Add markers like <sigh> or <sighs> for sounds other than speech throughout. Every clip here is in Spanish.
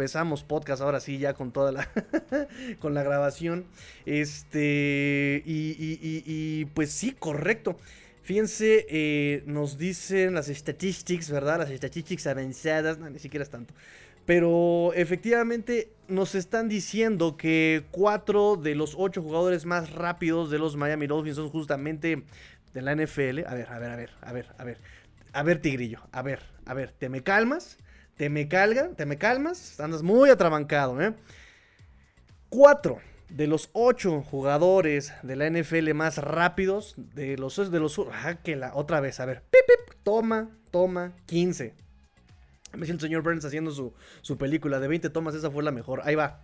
Empezamos podcast ahora sí, ya con toda la. <laughs> con la grabación. Este. Y, pues sí, correcto. Fíjense, eh, nos dicen las statistics, ¿verdad? Las statistics avanzadas. Ni siquiera es tanto. Pero efectivamente nos están diciendo que cuatro de los ocho jugadores más rápidos de los Miami Dolphins son justamente de la NFL. A ver, a ver, a ver, a ver, a ver. A ver, Tigrillo, a ver, a ver, ¿te me calmas? ¿Te me calga? ¿Te me calmas? Andas muy atrabancado, ¿eh? Cuatro de los ocho jugadores de la NFL más rápidos, de los... De los ah, que la, otra vez, a ver. Pip, toma, toma, 15. Me siento el señor Burns haciendo su, su película de 20 tomas, esa fue la mejor. Ahí va.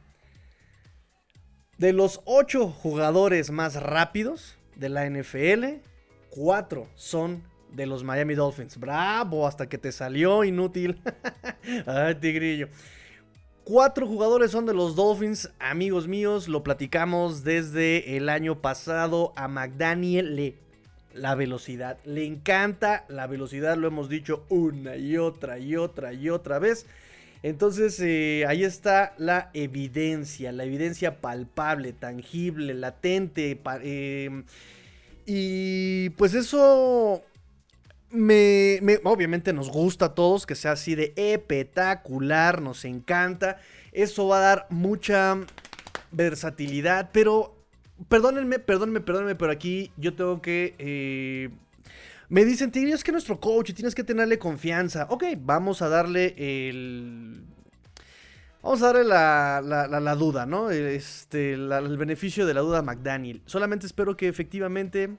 De los ocho jugadores más rápidos de la NFL, cuatro son de los Miami Dolphins. Bravo, hasta que te salió inútil. <laughs> Ay, tigrillo. Cuatro jugadores son de los Dolphins, amigos míos, lo platicamos desde el año pasado. A McDaniel le la velocidad, le encanta la velocidad, lo hemos dicho una y otra y otra y otra vez. Entonces eh, ahí está la evidencia, la evidencia palpable, tangible, latente. Eh, y pues eso me, obviamente nos gusta a todos que sea así de espectacular, nos encanta. Eso va a dar mucha versatilidad, pero perdónenme, perdónenme, perdónenme, pero aquí yo tengo que... Eh, me dicen, es que nuestro coach, tienes que tenerle confianza. Ok, vamos a darle el... Vamos a darle la, la, duda, ¿no? Este, el beneficio de la duda a McDaniel. Solamente espero que efectivamente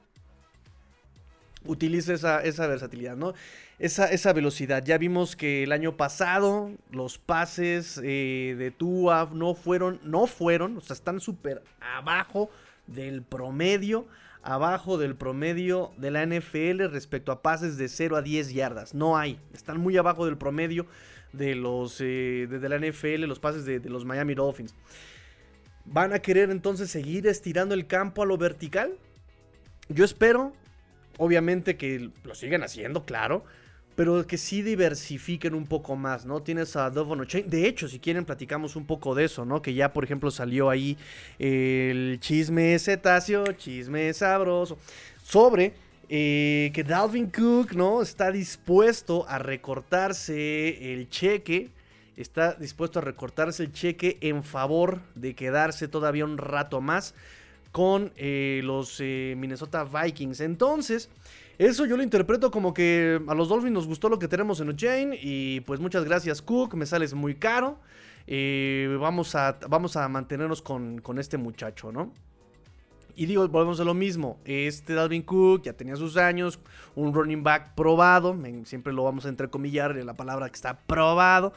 utilice esa, versatilidad, ¿no? Esa, esa, velocidad. Ya vimos que el año pasado los pases eh, de Tua no fueron, no fueron, o sea, están súper abajo del promedio, abajo del promedio de la NFL respecto a pases de 0 a 10 yardas. No hay, están muy abajo del promedio de los eh, de, la NFL, los pases de los Miami Dolphins. ¿Van a querer entonces seguir estirando el campo a lo vertical? Yo espero Obviamente que lo siguen haciendo, claro. Pero que sí diversifiquen un poco más, ¿no? Tienes a Dovon Chain. De hecho, si quieren, platicamos un poco de eso, ¿no? Que ya, por ejemplo, salió ahí el chisme cetáceo, chisme sabroso. Sobre eh, que Dalvin Cook, ¿no? Está dispuesto a recortarse el cheque. Está dispuesto a recortarse el cheque en favor de quedarse todavía un rato más con eh, los eh, Minnesota Vikings. Entonces, eso yo lo interpreto como que a los Dolphins nos gustó lo que tenemos en O'Chain y pues muchas gracias Cook, me sales muy caro. Eh, vamos, a, vamos a mantenernos con, con este muchacho, ¿no? Y digo, volvemos a lo mismo. Este Dalvin Cook ya tenía sus años, un running back probado. Siempre lo vamos a entrecomillar la palabra que está probado.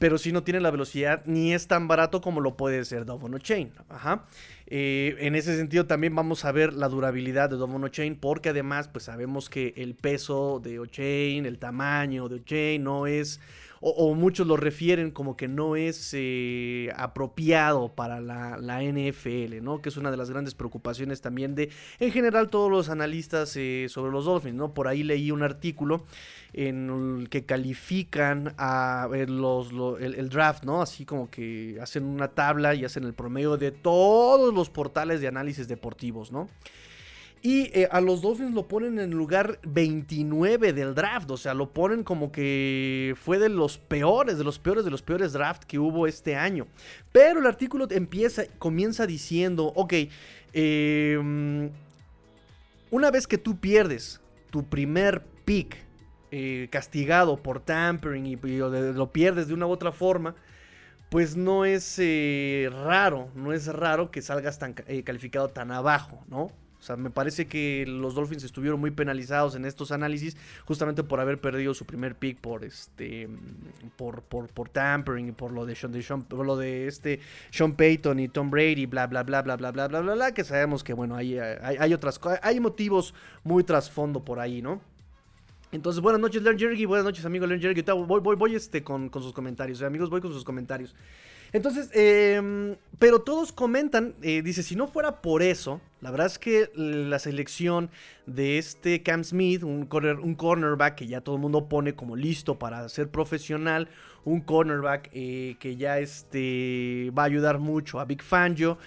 Pero si no tiene la velocidad, ni es tan barato como lo puede ser Dovon Chain. Ajá. Eh, en ese sentido también vamos a ver la durabilidad de Domono Chain porque además pues sabemos que el peso de Ochain, el tamaño de Ochain no es o, muchos lo refieren como que no es eh, apropiado para la, NFL, ¿no? Que es una de las grandes preocupaciones también de, en general, todos los analistas eh, sobre los Dolphins, ¿no? Por ahí leí un artículo en el que califican a los, el, draft, ¿no? Así como que hacen una tabla y hacen el promedio de todos los portales de análisis deportivos, ¿no? Y eh, a los Dolphins lo ponen en el lugar 29 del draft. O sea, lo ponen como que fue de los peores, de los peores, de los peores draft que hubo este año. Pero el artículo empieza, comienza diciendo, ok, em, una vez que tú pierdes tu primer pick eh, castigado por tampering y, lo pierdes de una u otra forma, pues no es eh, raro, no es raro que salgas tan calificado tan abajo, ¿no? O sea, me parece que los Dolphins estuvieron muy penalizados en estos análisis justamente por haber perdido su primer pick por este por, por, por tampering y por lo de Sean, por lo de este Sean Payton y Tom Brady, bla bla bla bla bla bla bla bla bla, que sabemos que bueno, hay, hay, otras hay motivos muy trasfondo por ahí, ¿no? Entonces, buenas noches, Learn Jerry, buenas noches, amigo Learn Jerry. Voy, voy, voy este, con, sus comentarios. amigos, voy con sus comentarios. Entonces, em, pero todos comentan, eh, dice, si no fuera por eso, la verdad es que la selección de este Cam Smith, un, un cornerback que ya todo el mundo pone como listo para ser profesional, un cornerback eh, que ya este, va a ayudar mucho a Big Fangio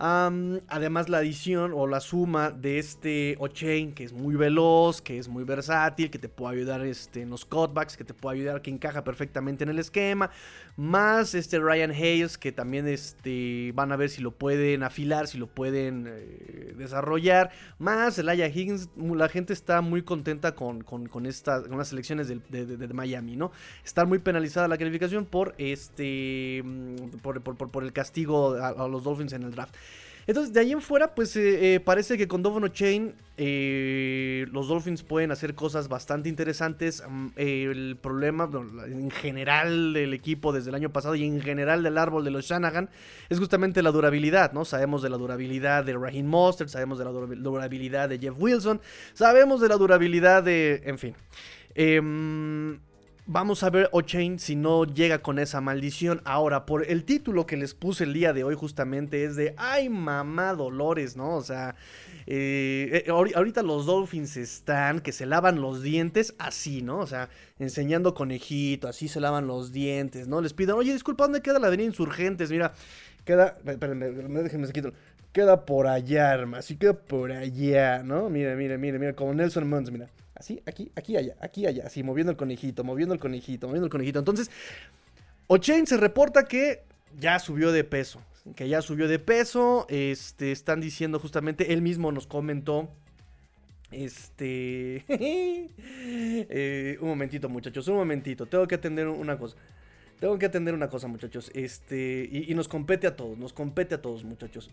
además la adición o la suma de este O'Chain que es muy veloz, que es muy versátil, que te puede ayudar este, en los cutbacks, que te puede ayudar, que encaja perfectamente en el esquema. Más este Ryan Hayes que también este, van a ver si lo pueden afilar, si lo pueden eh, desarrollar. Más el Aya Higgins, la gente está muy contenta con, con, estas con las selecciones de, Miami, ¿no? Está muy penalizada la calificación por este mm, por, por, el castigo a los Dolphins en el draft. Entonces, de ahí en fuera, pues eh, eh, parece que con Donovan Chain eh, los Dolphins pueden hacer cosas bastante interesantes. Mm, el problema, en general del equipo desde el año pasado y en general del árbol de los Shanahan, es justamente la durabilidad, ¿no? Sabemos de la durabilidad de Raheem Mostert, sabemos de la durabilidad de Jeff Wilson, sabemos de la durabilidad de. En fin. Eh, Vamos a ver O'Chain si no llega con esa maldición. Ahora, por el título que les puse el día de hoy justamente es de, ay mamá Dolores, ¿no? O sea, eh, eh, ahorita los Dolphins están que se lavan los dientes así, ¿no? O sea, enseñando conejito, así se lavan los dientes, ¿no? Les pido, oye, disculpa, ¿dónde queda la avenida Insurgentes? Mira, queda, espérenme, déjenme quito. Queda por allá, hermano, así queda por allá, ¿no? Mira, mira, mira, mira, como Nelson Mons, mira. Así, aquí, aquí, allá, aquí, allá. Así, moviendo el conejito, moviendo el conejito, moviendo el conejito. Entonces, O'Chain se reporta que ya subió de peso. Que ya subió de peso. Este, están diciendo justamente, él mismo nos comentó. Este. <laughs> Eh, un momentito, muchachos, un momentito. Tengo que atender una cosa. Tengo que atender una cosa, muchachos. Este. Y, nos compete a todos. Nos compete a todos, muchachos.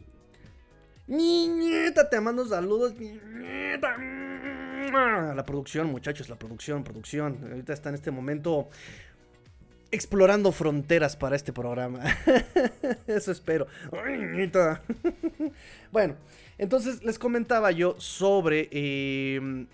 Niñeta, te mando saludos, niñeta. La producción, muchachos, la producción, producción. Ahorita está en este momento explorando fronteras para este programa. <laughs> Eso espero. <laughs> bueno, entonces les comentaba yo sobre eh,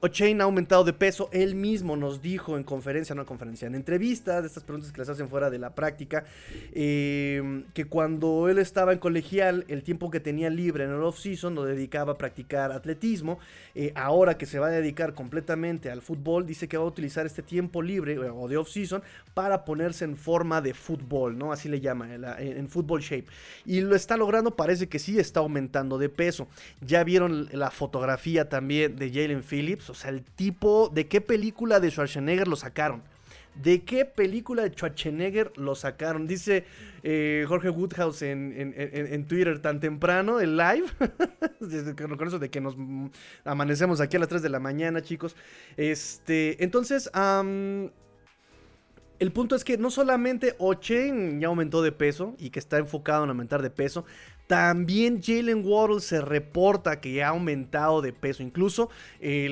O'Chain ha aumentado de peso, él mismo nos dijo en conferencia, no en conferencia, en entrevistas, de estas preguntas que les hacen fuera de la práctica, eh, que cuando él estaba en colegial, el tiempo que tenía libre en el off-season lo dedicaba a practicar atletismo, eh, ahora que se va a dedicar completamente al fútbol, dice que va a utilizar este tiempo libre eh, o de off-season para ponerse en forma de fútbol, ¿no? Así le llama, en, en fútbol shape. Y lo está logrando, parece que sí está aumentando de peso. Ya vieron la fotografía también de Jalen Phillips, o sea, el tipo, ¿de qué película de Schwarzenegger lo sacaron? ¿De qué película de Schwarzenegger lo sacaron? Dice eh, Jorge Woodhouse en, Twitter tan temprano, el live. <laughs> con eso de que nos amanecemos aquí a las 3 de la mañana, chicos. Este, entonces, el punto es que no solamente Ochen ya aumentó de peso y que está enfocado en aumentar de peso, también Jalen Waddle se reporta que ha aumentado de peso. Incluso eh,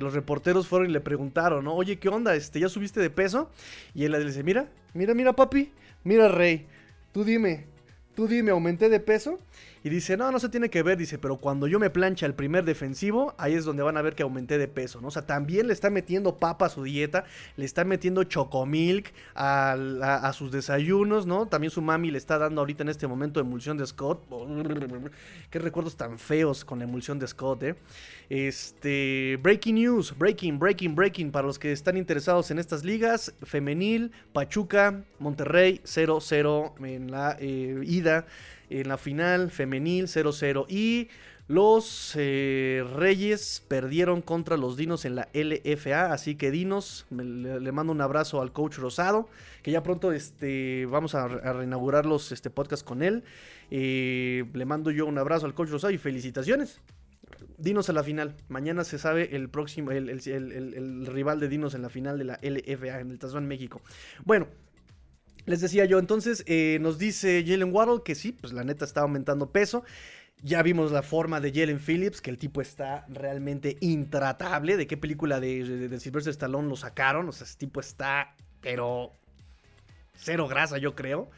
los reporteros fueron y le preguntaron, ¿no? Oye, ¿qué onda? Este, ¿Ya subiste de peso? Y él le dice, mira, mira, mira, papi, mira, rey, tú dime, tú dime, ¿aumenté de peso? Y dice, no, no se tiene que ver, dice, pero cuando yo me plancha el primer defensivo, ahí es donde van a ver que aumenté de peso, ¿no? O sea, también le está metiendo papa a su dieta, le está metiendo chocomilk a, sus desayunos, ¿no? También su mami le está dando ahorita en este momento emulsión de Scott. Qué recuerdos tan feos con la emulsión de Scott, ¿eh? Este, breaking news, breaking, breaking, breaking, para los que están interesados en estas ligas, femenil, Pachuca, Monterrey, 0-0 en la eh, ida en la final femenil 0-0 y los eh, Reyes perdieron contra los Dinos en la LFA, así que Dinos, le, mando un abrazo al coach Rosado, que ya pronto este, vamos a, reinaugurar los este, podcasts con él. Eh, le mando yo un abrazo al coach Rosado y felicitaciones. Dinos a la final. Mañana se sabe el próximo, el, rival de Dinos en la final de la LFA en el Tazón México. Bueno, les decía yo, entonces eh, nos dice Jalen Waddle que sí, pues la neta está aumentando peso. Ya vimos la forma de Jalen Phillips, que el tipo está realmente intratable. ¿De qué película de, de, de Stallone lo sacaron? O sea, ese tipo está, pero cero grasa, yo creo.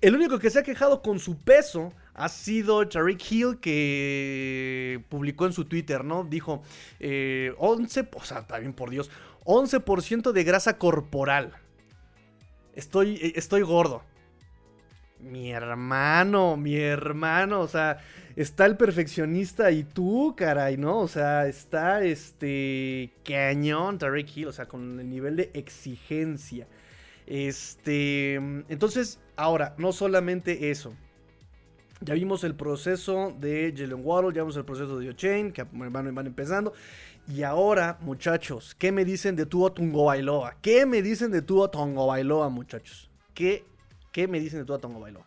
El único que se ha quejado con su peso ha sido Tariq Hill, que publicó en su Twitter, ¿no? Dijo, 11, eh, o sea, también por Dios, 11% de grasa corporal. Estoy, eh, estoy gordo. Mi hermano, mi hermano, o sea, está el perfeccionista y tú, caray, ¿no? O sea, está este cañón Tarek Hill, o sea, con el nivel de exigencia. Este, entonces, ahora, no solamente eso. Ya vimos el proceso de Jalen Waddle, ya vimos el proceso de O'Chain, que van, van empezando. Y ahora, muchachos, ¿qué me dicen de Tua Tungo Bailoa? ¿Qué me dicen de Tua Tungo Bailoa, muchachos? ¿Qué, ¿Qué me dicen de Tua Tungo Bailoa?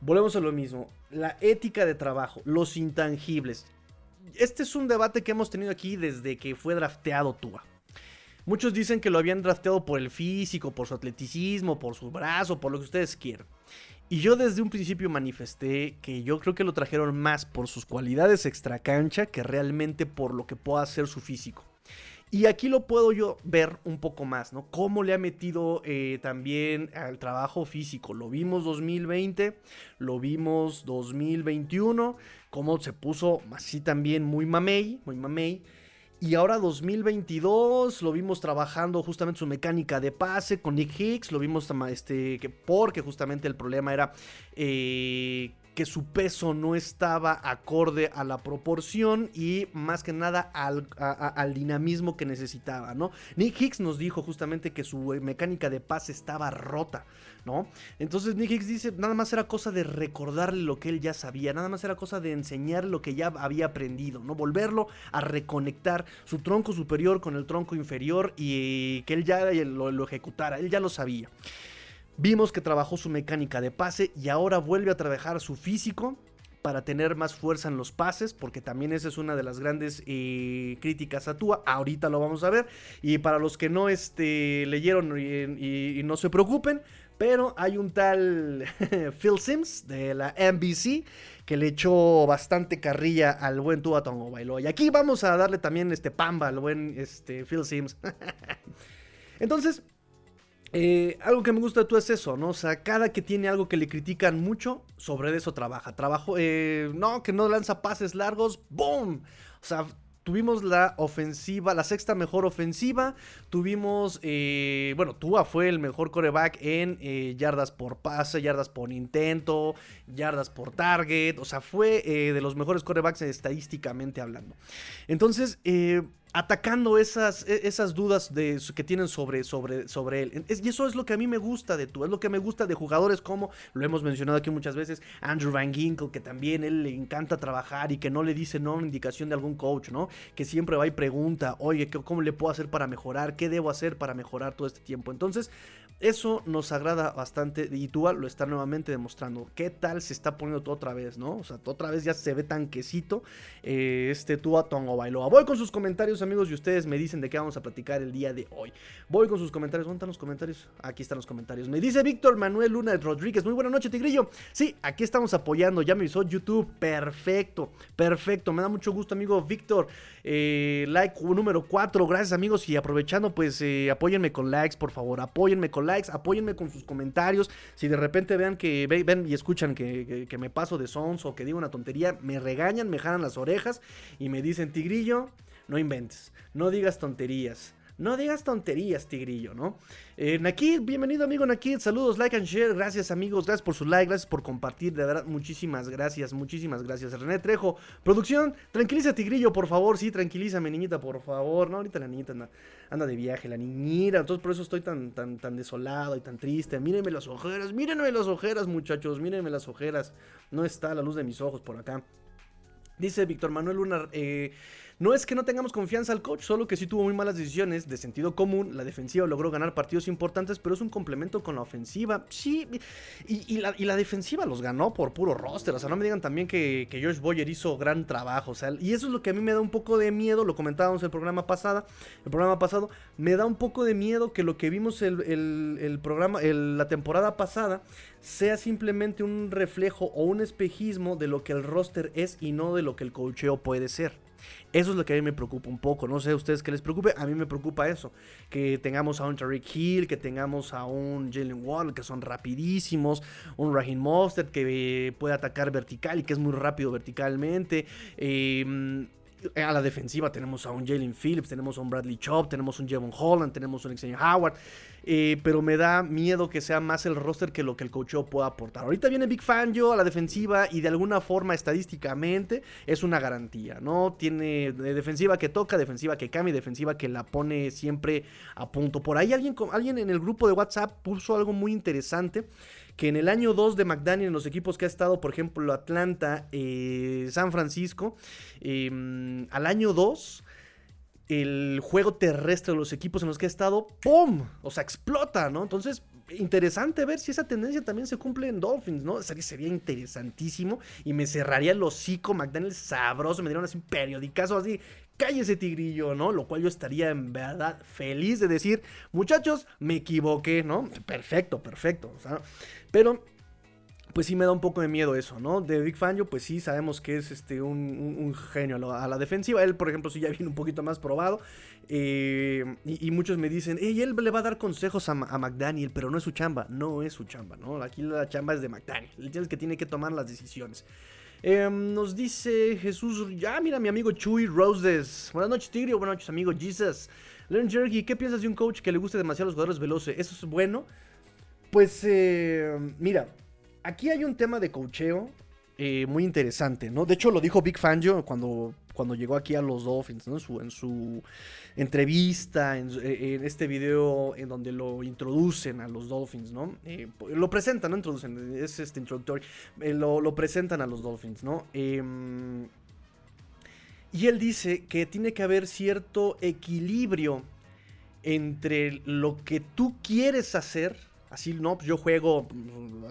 Volvemos a lo mismo. La ética de trabajo, los intangibles. Este es un debate que hemos tenido aquí desde que fue drafteado Tua. Muchos dicen que lo habían drafteado por el físico, por su atleticismo, por su brazo, por lo que ustedes quieran. Y yo desde un principio manifesté que yo creo que lo trajeron más por sus cualidades extracancha que realmente por lo que pueda hacer su físico. Y aquí lo puedo yo ver un poco más, ¿no? Cómo le ha metido eh, también al trabajo físico. Lo vimos 2020, lo vimos 2021, cómo se puso así también muy mamey, muy mamey. Y ahora 2022 lo vimos trabajando justamente su mecánica de pase con Nick Hicks. Lo vimos este, que porque justamente el problema era eh, que su peso no estaba acorde a la proporción y más que nada al, dinamismo que necesitaba, ¿no? Nick Hicks nos dijo justamente que su mecánica de pase estaba rota. ¿no? Entonces Nick Hicks dice, nada más era cosa de recordarle lo que él ya sabía, nada más era cosa de enseñarle lo que ya había aprendido, ¿no? Volverlo a reconectar su tronco superior con el tronco inferior y que él ya lo ejecutara, él ya lo sabía. Vimos que trabajó su mecánica de pase y ahora vuelve a trabajar su físico para tener más fuerza en los pases, porque también esa es una de las grandes eh, críticas a Tua. Ahorita lo vamos a ver. Y para los que no este, leyeron y, no se preocupen, pero hay un tal <laughs> Phil Sims de la NBC que le echó bastante carrilla al buen Tua Tongo Bailó. Y aquí vamos a darle también este pamba al buen este, Phil Sims. <laughs> Entonces, eh, algo que me gusta de tú es eso, ¿no? O sea, cada que tiene algo que le critican mucho, sobre eso trabaja. Trabajo, eh, no, que no lanza pases largos, ¡boom! O sea, Tuvimos la ofensiva, la sexta mejor ofensiva. Tuvimos, eh, bueno, Tua fue el mejor coreback en yardas por pase, yardas por intento, yardas por target. O sea, fue de los mejores corebacks estadísticamente hablando. Entonces, atacando esas, e, esas dudas de, que tienen sobre, sobre, sobre él. y eso es lo que a mí me gusta de tú, es lo que me gusta de jugadores como, lo hemos mencionado aquí muchas veces, Andrew Van Ginkle, que también él le encanta trabajar y que no le dice no indicación de algún coach, ¿no? Que siempre va y pregunta, oye, ¿cómo le puedo hacer para mejorar? ¿Qué debo hacer para mejorar todo este tiempo? Entonces, eso nos agrada bastante y Tua lo está nuevamente demostrando. ¿Qué tal se está poniendo todo otra vez, no? O sea, otra vez ya se ve tanquecito eh, este Tua Tongo Bailoa. Voy con sus comentarios, amigos, y ustedes me dicen de qué vamos a platicar el día de hoy. Voy con sus comentarios. ¿Dónde están los comentarios? Aquí están los comentarios. Me dice Víctor Manuel Luna Rodríguez. Muy buena noche, Tigrillo. Sí, aquí estamos apoyando. Ya me hizo YouTube. Perfecto, perfecto. Me da mucho gusto, amigo Víctor. Eh, like número 4. Gracias, amigos. Y aprovechando, pues eh, apóyenme con likes, por favor. Apóyenme con likes, apóyenme con sus comentarios. Si de repente vean que ven y escuchan que, me paso de sons o que digo una tontería, me regañan, me jalan las orejas y me dicen, Tigrillo, no inventes, no digas tonterías. No digas tonterías, Tigrillo, ¿no? Eh, Nakid, bienvenido amigo Nakid, saludos, like and share, gracias amigos, gracias por su like, gracias por compartir, de verdad, muchísimas gracias, muchísimas gracias. René Trejo, producción, tranquiliza Tigrillo, por favor, sí, tranquilízame niñita, por favor, no, ahorita la niñita anda, de viaje, la niñita, entonces por eso estoy tan, tan, tan desolado y tan triste, mírenme las ojeras, mírenme las ojeras muchachos, mírenme las ojeras, no está la luz de mis ojos por acá. Dice Víctor Manuel Luna, eh, no es que no tengamos confianza al coach, solo que sí tuvo muy malas decisiones de sentido común. La defensiva logró ganar partidos importantes, pero es un complemento con la ofensiva. Sí, y, la, defensiva los ganó por puro roster. O sea, no me digan también que, que Josh Boyer hizo gran trabajo. O sea, y eso es lo que a mí me da un poco de miedo. Lo comentábamos en el programa pasado. El programa pasado me da un poco de miedo que lo que vimos el, programa, la temporada pasada sea simplemente un reflejo o un espejismo de lo que el roster es y no de lo que el coacheo puede ser. Eso es lo que a mí me preocupa un poco. No sé a ustedes qué les preocupe. A mí me preocupa eso. Que tengamos a un Tariq Hill, que tengamos a un Jalen Wall, que son rapidísimos. Un Raheem Mostert que puede atacar vertical y que es muy rápido verticalmente. Em, a la defensiva tenemos a un Jalen Phillips, tenemos a un Bradley Chop, tenemos un Jevon Holland, tenemos un Xavier Howard. Eh, pero me da miedo que sea más el roster que lo que el coacheo pueda aportar. Ahorita viene Big Fan yo a la defensiva y de alguna forma estadísticamente es una garantía, ¿no? Tiene defensiva que toca, defensiva que cambia, defensiva que la pone siempre a punto. Por ahí alguien, alguien en el grupo de WhatsApp puso algo muy interesante que en el año 2 de McDaniel, en los equipos que ha estado, por ejemplo, Atlanta, eh, San Francisco, em, al año 2 el juego terrestre de los equipos en los que ha estado, ¡pum! O sea, explota, ¿no? Entonces, interesante ver si esa tendencia también se cumple en Dolphins, ¿no? Sería, sería interesantísimo y me cerraría el hocico McDaniel sabroso, me dieron así periodicazo así, cállese tigrillo, ¿no? Lo cual yo estaría en verdad feliz de decir, muchachos, me equivoqué, ¿no? Perfecto, perfecto, o sea, pero pues sí me da un poco de miedo eso, ¿no? De Big Fangio, pues sí, sabemos que es este, un, genio a la, defensiva. Él, por ejemplo, sí ya viene un poquito más probado. Eh, y, muchos me dicen, y él le va a dar consejos a, McDaniel, pero no es su chamba. No es su chamba, ¿no? Aquí la chamba es de McDaniel. Él es que tiene que tomar las decisiones. Em, nos dice Jesús, ya mira mi amigo Chuy Roses. Buenas noches, Tigre. Buenas noches, amigo Jesus. Leon Jerky, ¿qué piensas de un coach que le guste demasiado a los jugadores veloces? ¿Eso es bueno? Pues, eh, mira, aquí hay un tema de cocheo eh, muy interesante, ¿no? De hecho, lo dijo Big Fangio cuando, cuando llegó aquí a los Dolphins, ¿no? En su, entrevista, eh, en, este video en donde lo introducen a los Dolphins, ¿no? Eh, lo presentan, no introducen, es este introductorio, lo, presentan a los Dolphins, ¿no? Em, y él dice que tiene que haber cierto equilibrio entre lo que tú quieres hacer, Así, no, pues yo juego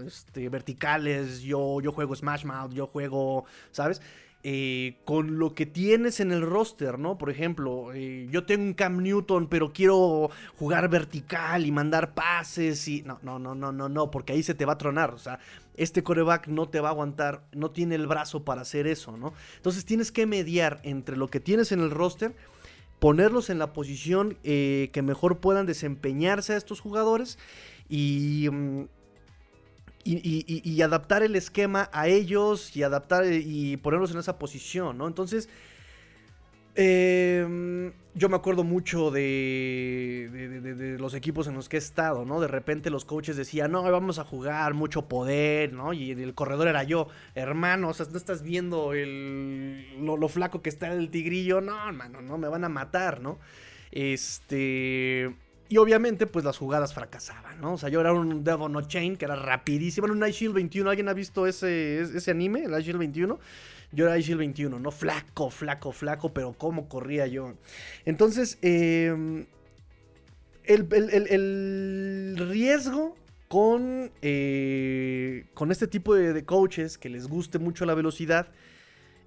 este, verticales, yo, yo juego Smash Mouth, yo juego, ¿sabes? Eh, con lo que tienes en el roster, ¿no? Por ejemplo, eh, yo tengo un Cam Newton, pero quiero jugar vertical y mandar pases y... No, no, no, no, no, no, porque ahí se te va a tronar, o sea, este coreback no te va a aguantar, no tiene el brazo para hacer eso, ¿no? Entonces tienes que mediar entre lo que tienes en el roster, ponerlos en la posición eh, que mejor puedan desempeñarse a estos jugadores Mm, y, y, adaptar el esquema a ellos y adaptar y ponerlos en esa posición, ¿no? Entonces, em, yo me acuerdo mucho de, los equipos en los que he estado, ¿no? De repente los coaches decían, no, vamos a jugar mucho poder, ¿no? Y el corredor era yo, hermano, o sea, no estás viendo el, lo flaco que está el tigrillo, no, hermano, no, me van a matar, ¿no? Este... Y obviamente, pues las jugadas fracasaban, ¿no? O sea, yo era un Devon No Chain que era rapidísimo. Era un Ice Shield 21. ¿Alguien ha visto ese, ese anime, el Ice Shield 21? Yo era Ice Shield 21, ¿no? Flaco, flaco, flaco, pero cómo corría yo. Entonces, em, el, riesgo con, eh, con este tipo de coaches que les guste mucho la velocidad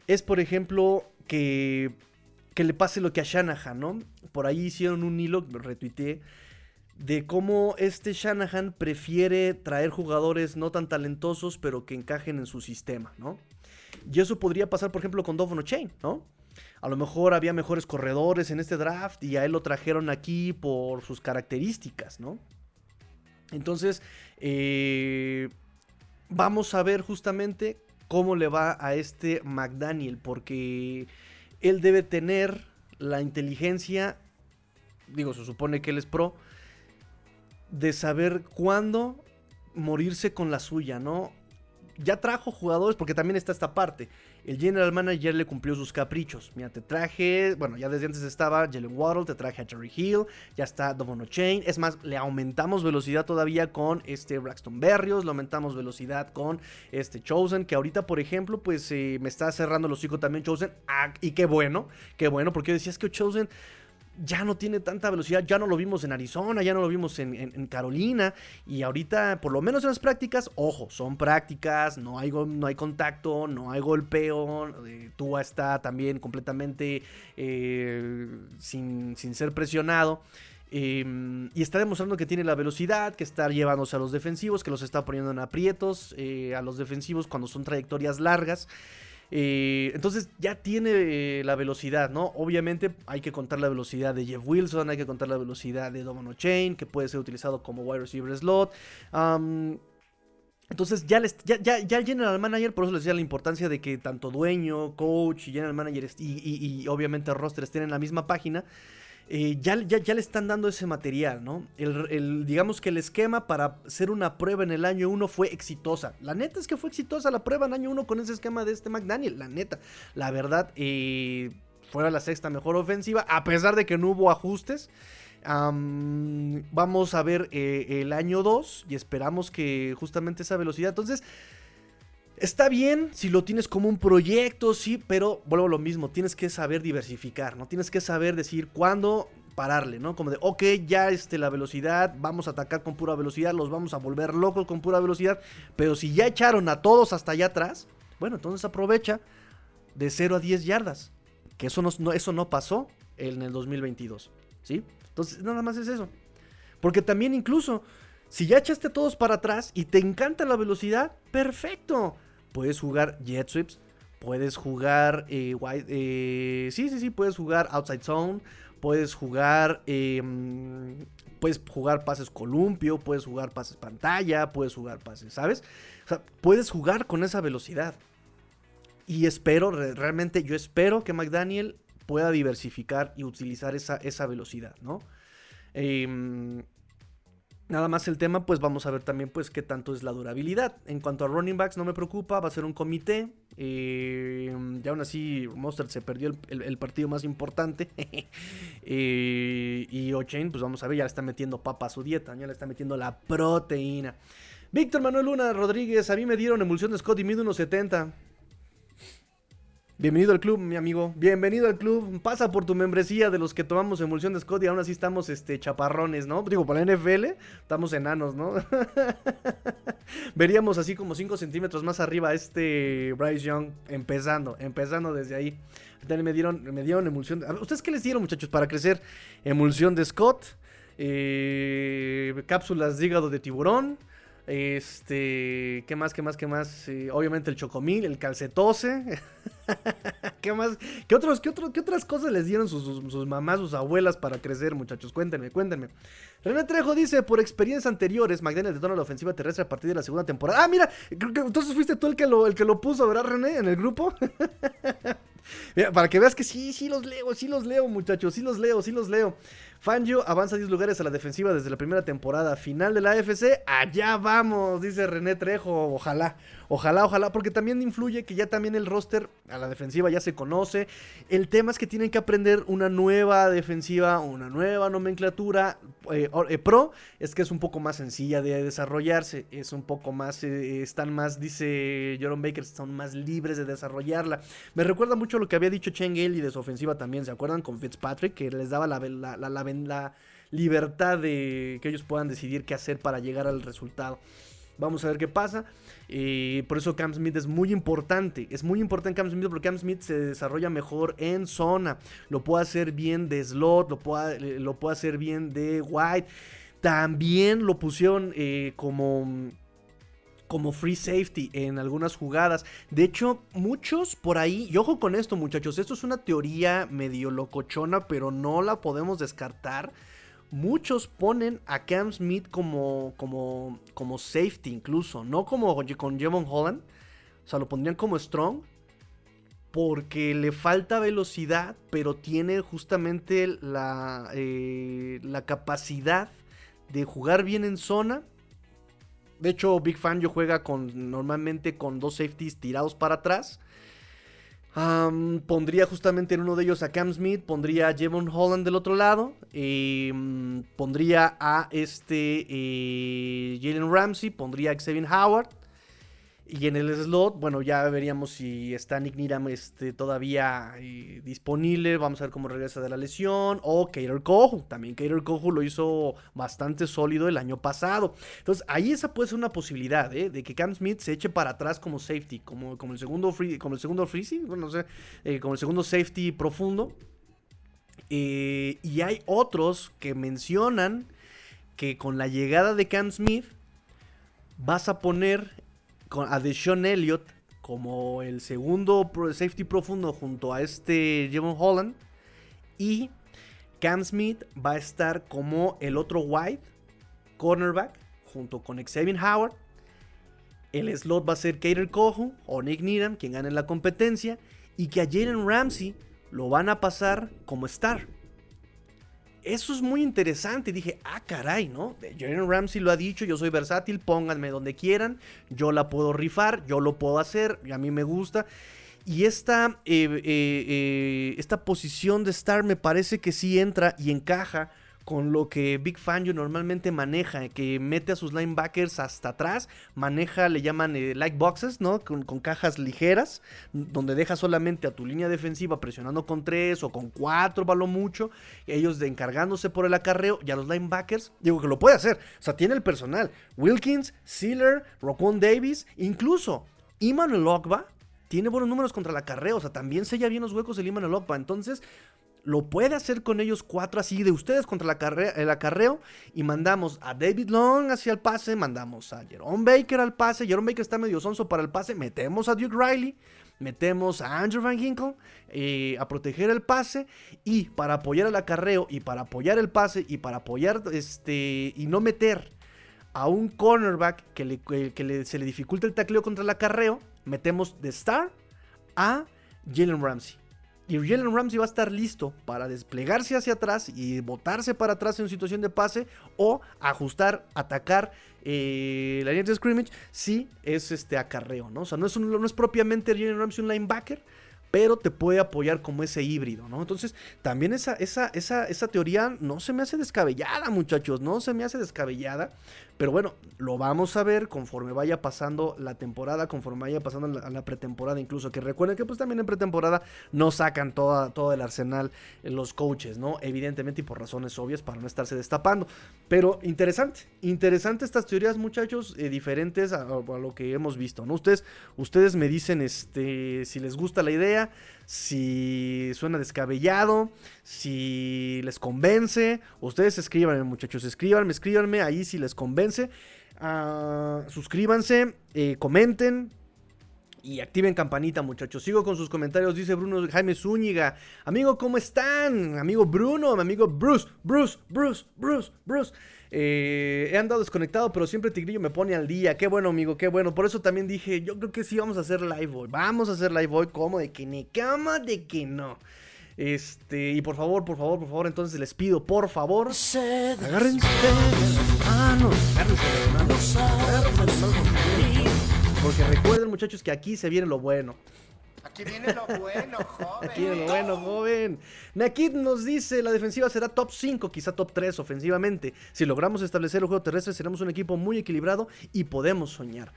es, por ejemplo, que que le pase lo que a Shanahan, ¿no? Por ahí hicieron un hilo, retuiteé, de cómo este Shanahan prefiere traer jugadores no tan talentosos, pero que encajen en su sistema, ¿no? Y eso podría pasar, por ejemplo, con Dovon Chain, ¿no? A lo mejor había mejores corredores en este draft y a él lo trajeron aquí por sus características, ¿no? Entonces, eh, vamos a ver justamente cómo le va a este McDaniel, porque él debe tener la inteligencia, digo, se supone que él es pro, de saber cuándo morirse con la suya, ¿no? Ya trajo jugadores, porque también está esta parte el general manager le cumplió sus caprichos. Mira, te traje, bueno, ya desde antes estaba Jalen Waddle, te traje a Jerry Hill, ya está Dovono Chain. Es más, le aumentamos velocidad todavía con este Braxton Berrios, le aumentamos velocidad con este Chosen, que ahorita, por ejemplo, pues eh, me está cerrando los hocico también Chosen. Ah, y qué bueno, qué bueno, porque decías que Chosen ya no tiene tanta velocidad, ya no lo vimos en Arizona, ya no lo vimos en, Carolina y ahorita, por lo menos en las prácticas, ojo, son prácticas, no hay, no hay contacto, no hay golpeo, eh, Tua está también completamente eh, sin, ser presionado. Em, y está demostrando que tiene la velocidad, que está llevándose a los defensivos, que los está poniendo en aprietos eh, a los defensivos cuando son trayectorias largas. Entonces ya tiene eh, la velocidad, ¿no? Obviamente hay que contar la velocidad de Jeff Wilson, hay que contar la velocidad de Domino Chain, que puede ser utilizado como wide receiver slot. entonces ya, les, ya, ya, ya, el general manager, por eso les decía la importancia de que tanto dueño, coach y general manager y, y, y obviamente roster estén en la misma página. Eh, ya, ya, le están dando ese material, ¿no? El, digamos que el esquema para hacer una prueba en el año 1 fue exitosa. La neta es que fue exitosa la prueba en año 1 con ese esquema de este McDaniel, la neta. La verdad, eh, fue la sexta mejor ofensiva, a pesar de que no hubo ajustes. vamos a ver eh, el año 2 y esperamos que justamente esa velocidad. Entonces, Está bien si lo tienes como un proyecto, sí, pero vuelvo a lo mismo, tienes que saber diversificar, ¿no? Tienes que saber decir cuándo pararle, ¿no? Como de, ok, ya este, la velocidad, vamos a atacar con pura velocidad, los vamos a volver locos con pura velocidad, pero si ya echaron a todos hasta allá atrás, bueno, entonces aprovecha de 0 a 10 yardas, que eso no, eso no pasó en el 2022, ¿sí? Entonces, nada más es eso. Porque también incluso, si ya echaste a todos para atrás y te encanta la velocidad, perfecto puedes jugar jet sweeps, puedes jugar eh, eh, sí, sí, sí, puedes jugar outside zone, puedes jugar em, puedes jugar pases columpio, puedes jugar pases pantalla, puedes jugar pases, ¿sabes? O sea, puedes jugar con esa velocidad. Y espero, realmente yo espero que McDaniel pueda diversificar y utilizar esa, esa velocidad, ¿no? Eh, Nada más el tema, pues vamos a ver también pues qué tanto es la durabilidad. En cuanto a running backs, no me preocupa, va a ser un comité. Eh, y aún así, Monster se perdió el, partido más importante. <laughs> Eh, y O'Chain, pues vamos a ver, ya le está metiendo papa a su dieta, ya le está metiendo la proteína. Víctor Manuel Luna Rodríguez, a mí me dieron emulsión de Scott y mide unos 70. Bienvenido al club, mi amigo. Bienvenido al club. Pasa por tu membresía de los que tomamos emulsión de Scott y aún así estamos este, chaparrones, ¿no? Digo, para la NFL estamos enanos, ¿no? <laughs> Veríamos así como 5 centímetros más arriba a este Bryce Young empezando, empezando desde ahí. Me dieron, me dieron emulsión. ¿Ustedes qué les dieron, muchachos, para crecer? Emulsión de Scott, eh, cápsulas de hígado de tiburón. Este, ¿qué más, qué más, qué más? obviamente el chocomil, el calcetose. <laughs> ¿Qué más? ¿Qué, otros, qué, qué otras cosas les dieron sus, mamás, sus abuelas para crecer, muchachos? Cuéntenme, cuéntenme. René Trejo dice, por experiencias anteriores, McDaniel detona la ofensiva terrestre a partir de la segunda temporada. Ah, mira, entonces fuiste tú el que lo, el que lo puso, ¿verdad, René? En el grupo. <laughs> para que veas que sí, sí los leo, sí los leo, muchachos, sí los leo, sí los leo. Fangio avanza 10 lugares a la defensiva desde la primera temporada. Final de la AFC, allá vamos, dice René Trejo. Ojalá, ojalá, ojalá, porque también influye que ya también el roster a la defensiva ya se conoce. El tema es que tienen que aprender una nueva defensiva, una nueva nomenclatura eh, eh, pro. Es que es un poco más sencilla de desarrollarse, es un poco más, eh, están más, dice Jerome Baker, están más libres de desarrollarla. Me recuerda mucho lo que había dicho Chen y de su ofensiva también, ¿se acuerdan? Con Fitzpatrick, que les daba la, la, la, la libertad de que ellos puedan decidir qué hacer para llegar al resultado. Vamos a ver qué pasa. y por eso Cam Smith es muy importante. Es muy importante Cam Smith porque Cam Smith se desarrolla mejor en zona. Lo puede hacer bien de slot, lo puede, lo puede hacer bien de wide. También lo pusieron eh, como como free safety en algunas jugadas. De hecho, muchos por ahí, y ojo con esto muchachos, esto es una teoría medio locochona, pero no la podemos descartar. Muchos ponen a Cam Smith como, como, como safety incluso, no como con Jevon Holland. O sea, lo pondrían como strong. Porque le falta velocidad, pero tiene justamente la, eh, la capacidad de jugar bien en zona de hecho, Big Fan yo juega con normalmente con dos safeties tirados para atrás. pondría justamente en uno de ellos a Cam Smith, pondría a Jevon Holland del otro lado, em, pondría a este eh, Jalen Ramsey, pondría a Xavier Howard y en el slot, bueno, ya veríamos si está Nick Niram este, todavía eh, disponible. Vamos a ver cómo regresa de la lesión. O Kater Kohu. También Kater Kohu lo hizo bastante sólido el año pasado. Entonces, ahí esa puede ser una posibilidad, ¿eh? De que Cam Smith se eche para atrás como safety. Como, como el segundo free, como el segundo freezing. Bueno, no sé. Eh, como el segundo safety profundo. y hay otros que mencionan que con la llegada de Cam Smith vas a poner a Deshaun Elliott como el segundo safety profundo junto a este Jevon Holland. Y Cam Smith va a estar como el otro wide cornerback junto con Xavier Howard. El slot va a ser Kater Kohu o Nick Needham, quien gane la competencia. Y que a Jalen Ramsey lo van a pasar como star. Eso es muy interesante. Dije, ah, caray, ¿no? Jalen Ramsey lo ha dicho, yo soy versátil, pónganme donde quieran, yo la puedo rifar, yo lo puedo hacer, y a mí me gusta. Y esta, eh, eh, eh, esta posición de Star me parece que sí entra y encaja con lo que Big Fangio normalmente maneja, que mete a sus linebackers hasta atrás, maneja, le llaman like boxes, ¿no? Con, cajas ligeras, donde deja solamente a tu línea defensiva presionando con tres o con cuatro, lo mucho, ellos de encargándose por el acarreo, y a los linebackers, digo que lo puede hacer, o sea, tiene el personal, Wilkins, Sealer, Roquan Davis, incluso Iman Ogba tiene buenos números contra la carrera, o sea, también sella bien los huecos el Iman Ogba, entonces lo puede hacer con ellos cuatro así de ustedes contra el acarreo y mandamos a David Long hacia el pase, mandamos a Jerome Baker al pase, Jerome Baker está medio sonso para el pase, metemos a Duke Riley, metemos a Andrew Van Ginkle eh, a proteger el pase. Y para apoyar el acarreo y para apoyar el pase y para apoyar este y no meter a un cornerback que, le, que se le dificulta el tacleo contra el acarreo, metemos de star a Jalen Ramsey. Y Jalen Ramsey va a estar listo para desplegarse hacia atrás y botarse para atrás en situación de pase o ajustar, atacar eh, la línea de scrimmage si es este acarreo, ¿no? O sea, no es, no es propiamente Jalen Ramsey un linebacker, pero te puede apoyar como ese híbrido, ¿no? Entonces, también esa, esa, esa, esa teoría no se me hace descabellada, muchachos, no se me hace descabellada. Pero bueno, lo vamos a ver conforme vaya pasando la temporada, conforme vaya pasando la, la pretemporada incluso. Que recuerden que pues también en pretemporada no sacan toda, todo el arsenal los coaches, ¿no? Evidentemente y por razones obvias para no estarse destapando. Pero interesante, interesante estas teorías muchachos, eh, diferentes a, a, lo que hemos visto, ¿no? Ustedes, ustedes me dicen este, si les gusta la idea si suena descabellado, si les convence. Ustedes escriban, muchachos, escríbanme, escríbanme ahí si les convence. Uh, suscríbanse, eh, comenten, y activen campanita, muchachos. Sigo con sus comentarios, dice Bruno Jaime Zúñiga. Amigo, ¿cómo están? Amigo Bruno, mi amigo Bruce, Bruce, Bruce, Bruce, Bruce. Eh, he andado desconectado, pero siempre Tigrillo me pone al día. Qué bueno, amigo, qué bueno. Por eso también dije, yo creo que sí vamos a hacer live hoy. Vamos a hacer live hoy. ¿Cómo? De que ni cama, de que no. Este, y por favor, por favor, por favor, entonces les pido, por favor, agárrense manos, agárrense Porque recuerden, muchachos, que aquí se viene lo bueno. Aquí viene lo bueno, joven. Aquí viene lo bueno, joven. Nakid nos dice, la defensiva será top 5, quizá top 3 ofensivamente. Si logramos establecer el juego terrestre, seremos un equipo muy equilibrado y podemos soñar.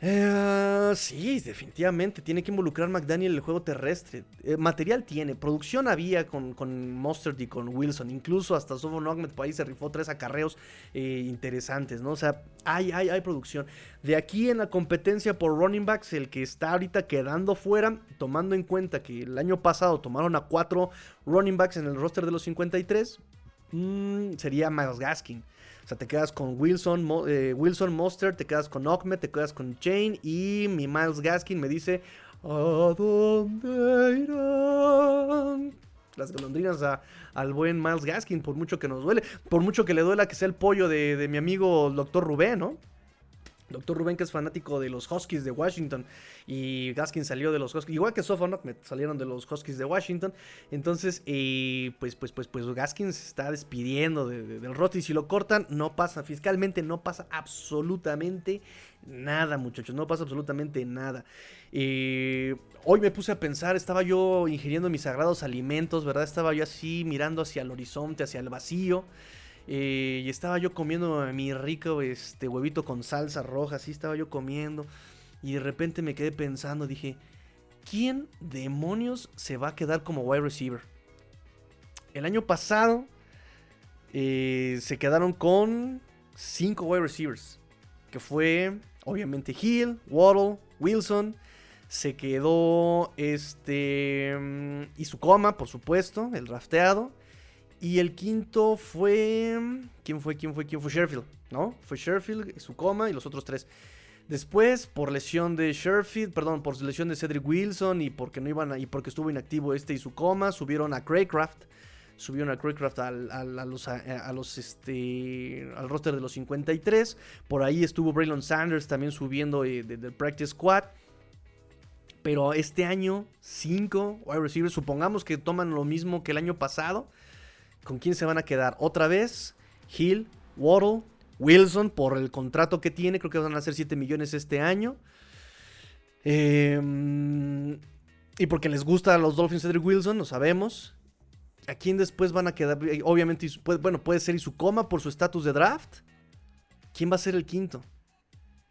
Eh, sí, definitivamente. Tiene que involucrar McDaniel en el juego terrestre. Eh, material tiene. Producción había con, con Mustard y con Wilson. Incluso hasta Sofon Ahmed por ahí se rifó tres acarreos eh, interesantes, ¿no? O sea, hay, hay, hay producción. De aquí en la competencia por running backs, el que está ahorita quedando fuera, tomando en cuenta que el año pasado tomaron a cuatro running backs en el roster de los 53, mm, sería Miles Gaskin. O sea, te quedas con Wilson, eh, Wilson Monster, te quedas con Ahmed, te quedas con Chain y mi Miles Gaskin me dice, ¿a dónde irán? Las golondrinas al buen Miles Gaskin, por mucho que nos duele, por mucho que le duela que sea el pollo de, de mi amigo el doctor Rubén, ¿no? Doctor Rubén, que es fanático de los Huskies de Washington, y Gaskin salió de los Huskies, igual que me salieron de los Huskies de Washington. Entonces, eh, pues, pues, pues, pues Gaskin se está despidiendo del roster. Y si lo cortan, no pasa, fiscalmente no pasa absolutamente nada, muchachos, no pasa absolutamente nada. Eh, hoy me puse a pensar, estaba yo ingiriendo mis sagrados alimentos, ¿verdad? Estaba yo así mirando hacia el horizonte, hacia el vacío. Eh, y estaba yo comiendo mi rico este, huevito con salsa roja, así estaba yo comiendo. Y de repente me quedé pensando, dije, ¿quién demonios se va a quedar como wide receiver? El año pasado eh, se quedaron con 5 wide receivers. Que fue, obviamente, Hill, Waddle, Wilson. Se quedó este. Mm, y su coma, por supuesto, el rafteado. Y el quinto fue. ¿Quién fue? ¿Quién fue? ¿Quién fue? Sherfield, ¿no? Fue Sherfield, su coma y los otros tres. Después, por lesión de Sherfield, perdón, por lesión de Cedric Wilson y porque no iban y porque estuvo inactivo este y su coma, subieron a Craycraft. Subieron a Craycraft al, a los, a, los este, al roster de los 53. Por ahí estuvo Braylon Sanders también subiendo eh, del Practice Squad. Pero este año, 5 wide receivers, supongamos que toman lo mismo que el año pasado ¿con quién se van a quedar? Otra vez, Hill, Waddle, Wilson por el contrato que tiene, creo que van a ser 7 millones este año. Em, y porque les gusta a los Dolphins Cedric Wilson, lo sabemos. ¿A quién después van a quedar? Eh, obviamente, bueno, puede ser coma por su estatus de draft. ¿Quién va a ser el quinto?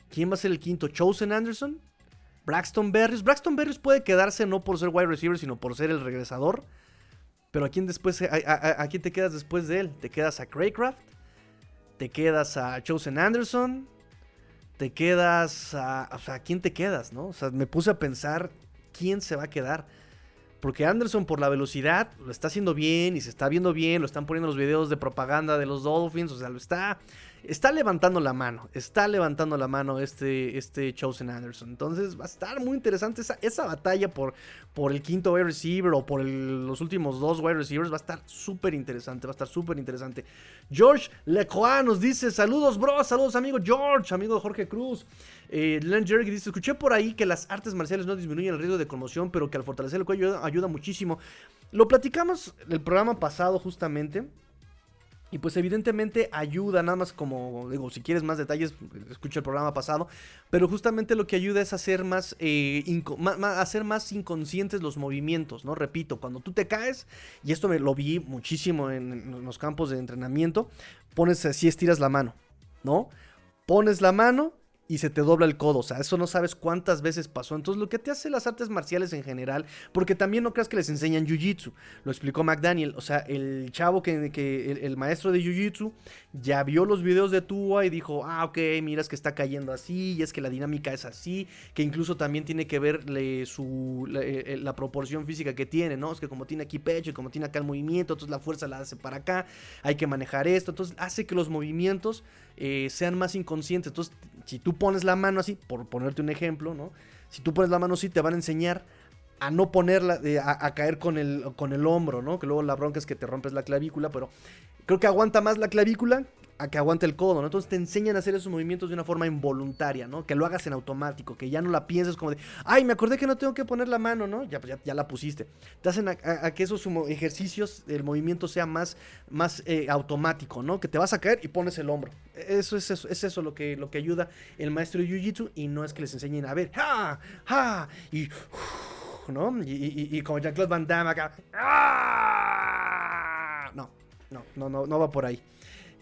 ¿Quién va a ser el quinto? ¿Chosen Anderson? ¿Braxton Berrios? Braxton Berrios puede quedarse no por ser wide receiver, sino por ser el regresador. Pero ¿a quién, después, a, quién te quedas después de él? ¿Te quedas a Craycraft? ¿Te quedas a Chosen Anderson? ¿Te quedas a... O sea, ¿a quién te quedas, no? O sea, me puse a pensar quién se va a quedar. Porque Anderson por la velocidad lo está haciendo bien y se está viendo bien, lo están poniendo los videos de propaganda de los Dolphins, o sea, lo está está levantando la mano, está levantando la mano este, este Chosen Anderson. Entonces va a estar muy interesante esa, esa batalla por, por el quinto wide receiver o por los últimos dos wide receivers. Va a estar súper interesante, va a estar súper interesante. George Lecroix nos dice, saludos bro, saludos amigo George, amigo Jorge Cruz. Eh, Len Jerry dice, escuché por ahí que las artes marciales no disminuyen el riesgo de conmoción, pero que al fortalecer el cuello ayuda, ayuda muchísimo. Lo platicamos el programa pasado justamente. Y pues evidentemente ayuda, nada más como, digo, si quieres más detalles, escucha el programa pasado, pero justamente lo que ayuda es hacer más, eh, hacer más inconscientes los movimientos, ¿no? Repito, cuando tú te caes, y esto me lo vi muchísimo en, los campos de entrenamiento, pones así, estiras la mano, ¿no? Pones la mano y se te dobla el codo. O sea, eso no sabes cuántas veces pasó. Entonces, lo que te hace las artes marciales en general, porque también no creas que les enseñan jiu-jitsu. Lo explicó McDaniel. O sea, el chavo que, el, maestro de jiu-jitsu ya vio los videos de Tua y dijo, ah, ok, miras que está cayendo así, y es que la dinámica es así, que incluso también tiene que ver su, eh, eh, la, proporción física que tiene, ¿no? Es que como tiene aquí pecho y como tiene acá el movimiento, entonces la fuerza la hace para acá, hay que manejar esto. Entonces, hace que los movimientos eh, sean más inconscientes. Entonces, si tú pones la mano así, por ponerte un ejemplo, ¿no? Si tú pones la mano así, te van a enseñar a no ponerla, a, a, caer con el, con el hombro, ¿no? Que luego la bronca es que te rompes la clavícula, pero creo que aguanta más la clavícula a que aguante el codo, ¿no? Entonces te enseñan a hacer esos movimientos de una forma involuntaria, ¿no? Que lo hagas en automático, que ya no la pienses como de, ay, me acordé que no tengo que poner la mano, ¿no? Ya, ya, ya la pusiste. Te hacen a, que esos ejercicios, el movimiento sea más, más eh, automático, ¿no? Que te vas a caer y pones el hombro. Eso es eso, es eso lo que, lo que ayuda el maestro de Jiu-Jitsu y no es que les enseñen a ver, ¡ja! ¡ja! Y, ¿no? Y, y, como Jean-Claude Van Damme acá, ¡ah! No, no, no, no, no va por ahí.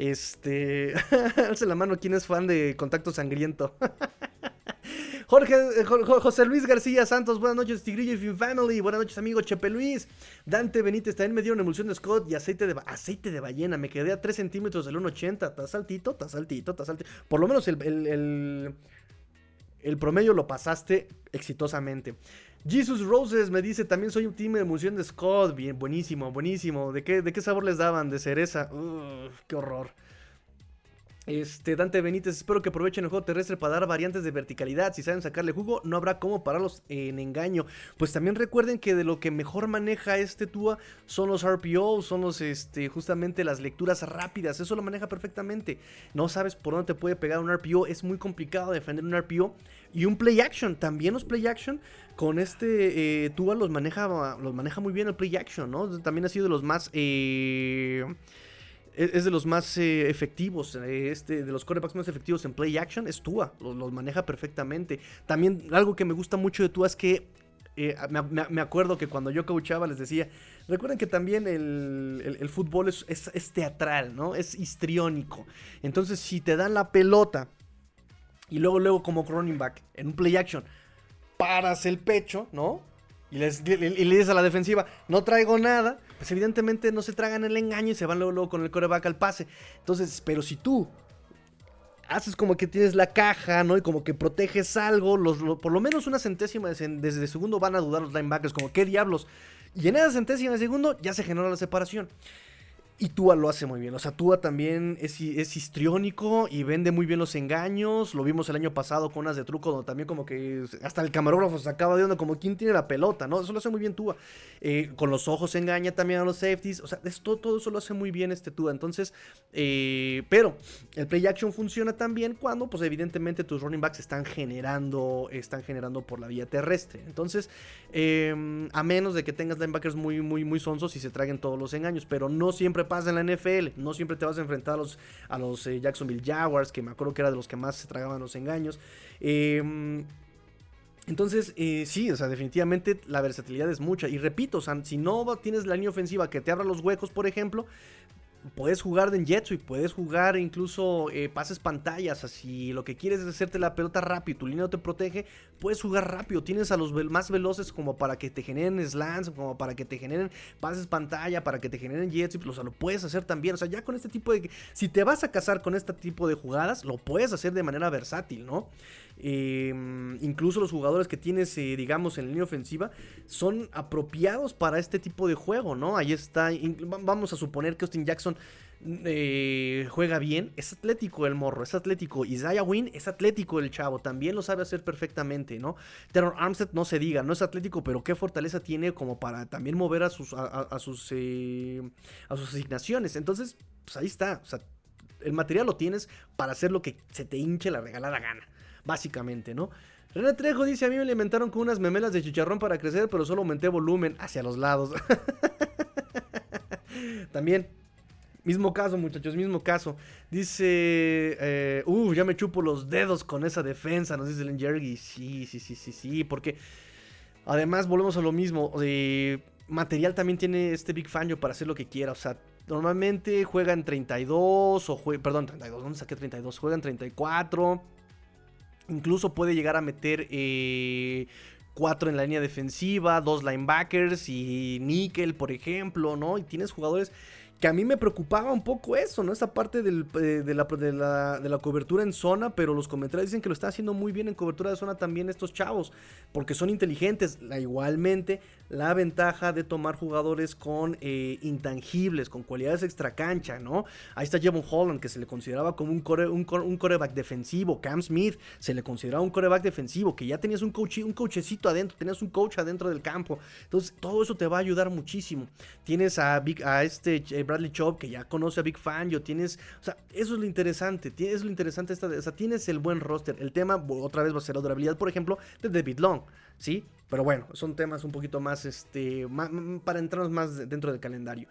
Este. <laughs> Alce la mano, ¿quién es fan de Contacto Sangriento? <laughs> Jorge, eh, José Luis García Santos, buenas noches, Tigrillo y Family, buenas noches, amigo Chepe Luis. Dante Benítez, también me dieron emulsión de Scott y aceite de, aceite de ballena. Me quedé a 3 centímetros del 1,80. Estás altito, estás altito, estás altito. Por lo menos el, el, el promedio lo pasaste exitosamente. Jesus Roses me dice, también soy un team de emulsión de Scott. Bien, buenísimo, buenísimo. ¿De qué, de qué sabor les daban? De cereza. qué horror. Este, Dante Benítez, espero que aprovechen el juego terrestre para dar variantes de verticalidad. Si saben sacarle jugo, no habrá cómo pararlos en engaño. Pues también recuerden que de lo que mejor maneja este Tua son los RPO, son los, este, justamente las lecturas rápidas. Eso lo maneja perfectamente. No sabes por dónde te puede pegar un RPO. Es muy complicado defender un RPO. Y un play action, también los play action con este eh, Tua los maneja, los maneja muy bien el play action, ¿no? También ha sido de los más... Eh, es de los más eh, efectivos, este, de los corebacks más efectivos en play action, es Tua, los, maneja perfectamente. También algo que me gusta mucho de Tua es que me, acuerdo que cuando yo coachaba les decía, recuerden que también el, fútbol es, es, teatral, ¿no? Es histriónico. Entonces si te dan la pelota y luego, luego como running back en un play action, paras el pecho, ¿no? Y, le dices a la defensiva, no traigo nada, pues evidentemente no se tragan el engaño y se van luego, luego con el coreback al pase. Entonces, pero si tú haces como que tienes la caja, ¿no? Y como que proteges algo, los, por lo menos una centésima desde segundo van a dudar los linebackers, como, ¿qué diablos? Y en esa centésima de segundo ya se generó la separación. Y Tua lo hace muy bien. O sea, Tua también es, histriónico y vende muy bien los engaños. Lo vimos el año pasado con unas de truco, donde también como que hasta el camarógrafo se acaba de onda, como quién tiene la pelota, ¿no? Eso lo hace muy bien Tua. Eh, con los ojos engaña también a los safeties. O sea, esto, todo eso lo hace muy bien este Tua. Entonces, eh, pero el play action funciona también cuando, pues evidentemente tus running backs están generando, están generando por la vía terrestre. Entonces, em, a menos de que tengas linebackers muy, muy, muy sonsos y se traguen todos los engaños, pero no siempre pasa en la NFL. No siempre te vas a enfrentar a los, a los eh, Jacksonville Jaguars, que me acuerdo que era de los que más se tragaban los engaños. Em, entonces, eh, sí, o sea, definitivamente la versatilidad es mucha. Y repito, si no tienes la línea ofensiva que te abra los huecos, por ejemplo, puedes jugar de y puedes jugar incluso eh, pases pantallas. Así lo que quieres es hacerte la pelota rápido, tu línea no te protege, puedes jugar rápido. Tienes a los más veloces como para que te generen slants, como para que te generen pases pantalla, para que te generen jet O sea, lo puedes hacer también. O sea, ya con este tipo de. Si te vas a casar con este tipo de jugadas, lo puedes hacer de manera versátil, ¿no? Em, incluso los jugadores que tienes, eh, digamos, en línea ofensiva, son apropiados para este tipo de juego, ¿no? Ahí está, vamos a suponer que Austin Jackson eh, juega bien, es atlético el morro, es atlético. Isaiah Wynn es atlético el chavo, también lo sabe hacer perfectamente, ¿no? Terror Armstead no se diga, no es atlético, pero qué fortaleza tiene como para también mover a sus, a, sus, eh, a sus asignaciones. Entonces, pues ahí está, o sea, el material lo tienes para hacer lo que se te hinche la regalada gana básicamente, ¿no? René Trejo dice, a mí me alimentaron con unas memelas de chicharrón para crecer, pero solo aumenté volumen hacia los lados. <laughs> También, mismo caso, muchachos, mismo caso. Dice, eh, uff, ya me chupo los dedos con esa defensa, nos dice el. Sí, sí, sí, sí, sí, porque además volvemos a lo mismo. Eh, material también tiene este Big Fangio para hacer lo que quiera, o sea, Normalmente juega en 32 o perdón, 32, ¿dónde saqué 32? Juega en 34. Incluso puede llegar a meter eh, cuatro en la línea defensiva, dos linebackers y níquel, por ejemplo, ¿no? Y tienes jugadores que a mí me preocupaba un poco eso, ¿no? Esa parte eh, de, la, de, la, cobertura en zona, pero los comentarios dicen que lo está haciendo muy bien en cobertura de zona también estos chavos, porque son inteligentes. La, igualmente, la ventaja de tomar jugadores con eh, intangibles, con cualidades extra cancha, ¿no? Ahí está Jevon Holland, que se le consideraba como un, core, un, coreback defensivo. Cam Smith se le consideraba un coreback defensivo, que ya tenías un, coach, un coachecito adentro, tenías un coach adentro del campo. Entonces, todo eso te va a ayudar muchísimo. Tienes a, Big, a este eh, Bradley Chubb, que ya conoce a Big Fan, yo tienes, o sea, eso es lo interesante, es lo interesante esta, o sea, tienes el buen roster. El tema, otra vez va a ser la durabilidad, por ejemplo, de David Long, ¿sí? Pero bueno, son temas un poquito más, este, para entrarnos más dentro del calendario.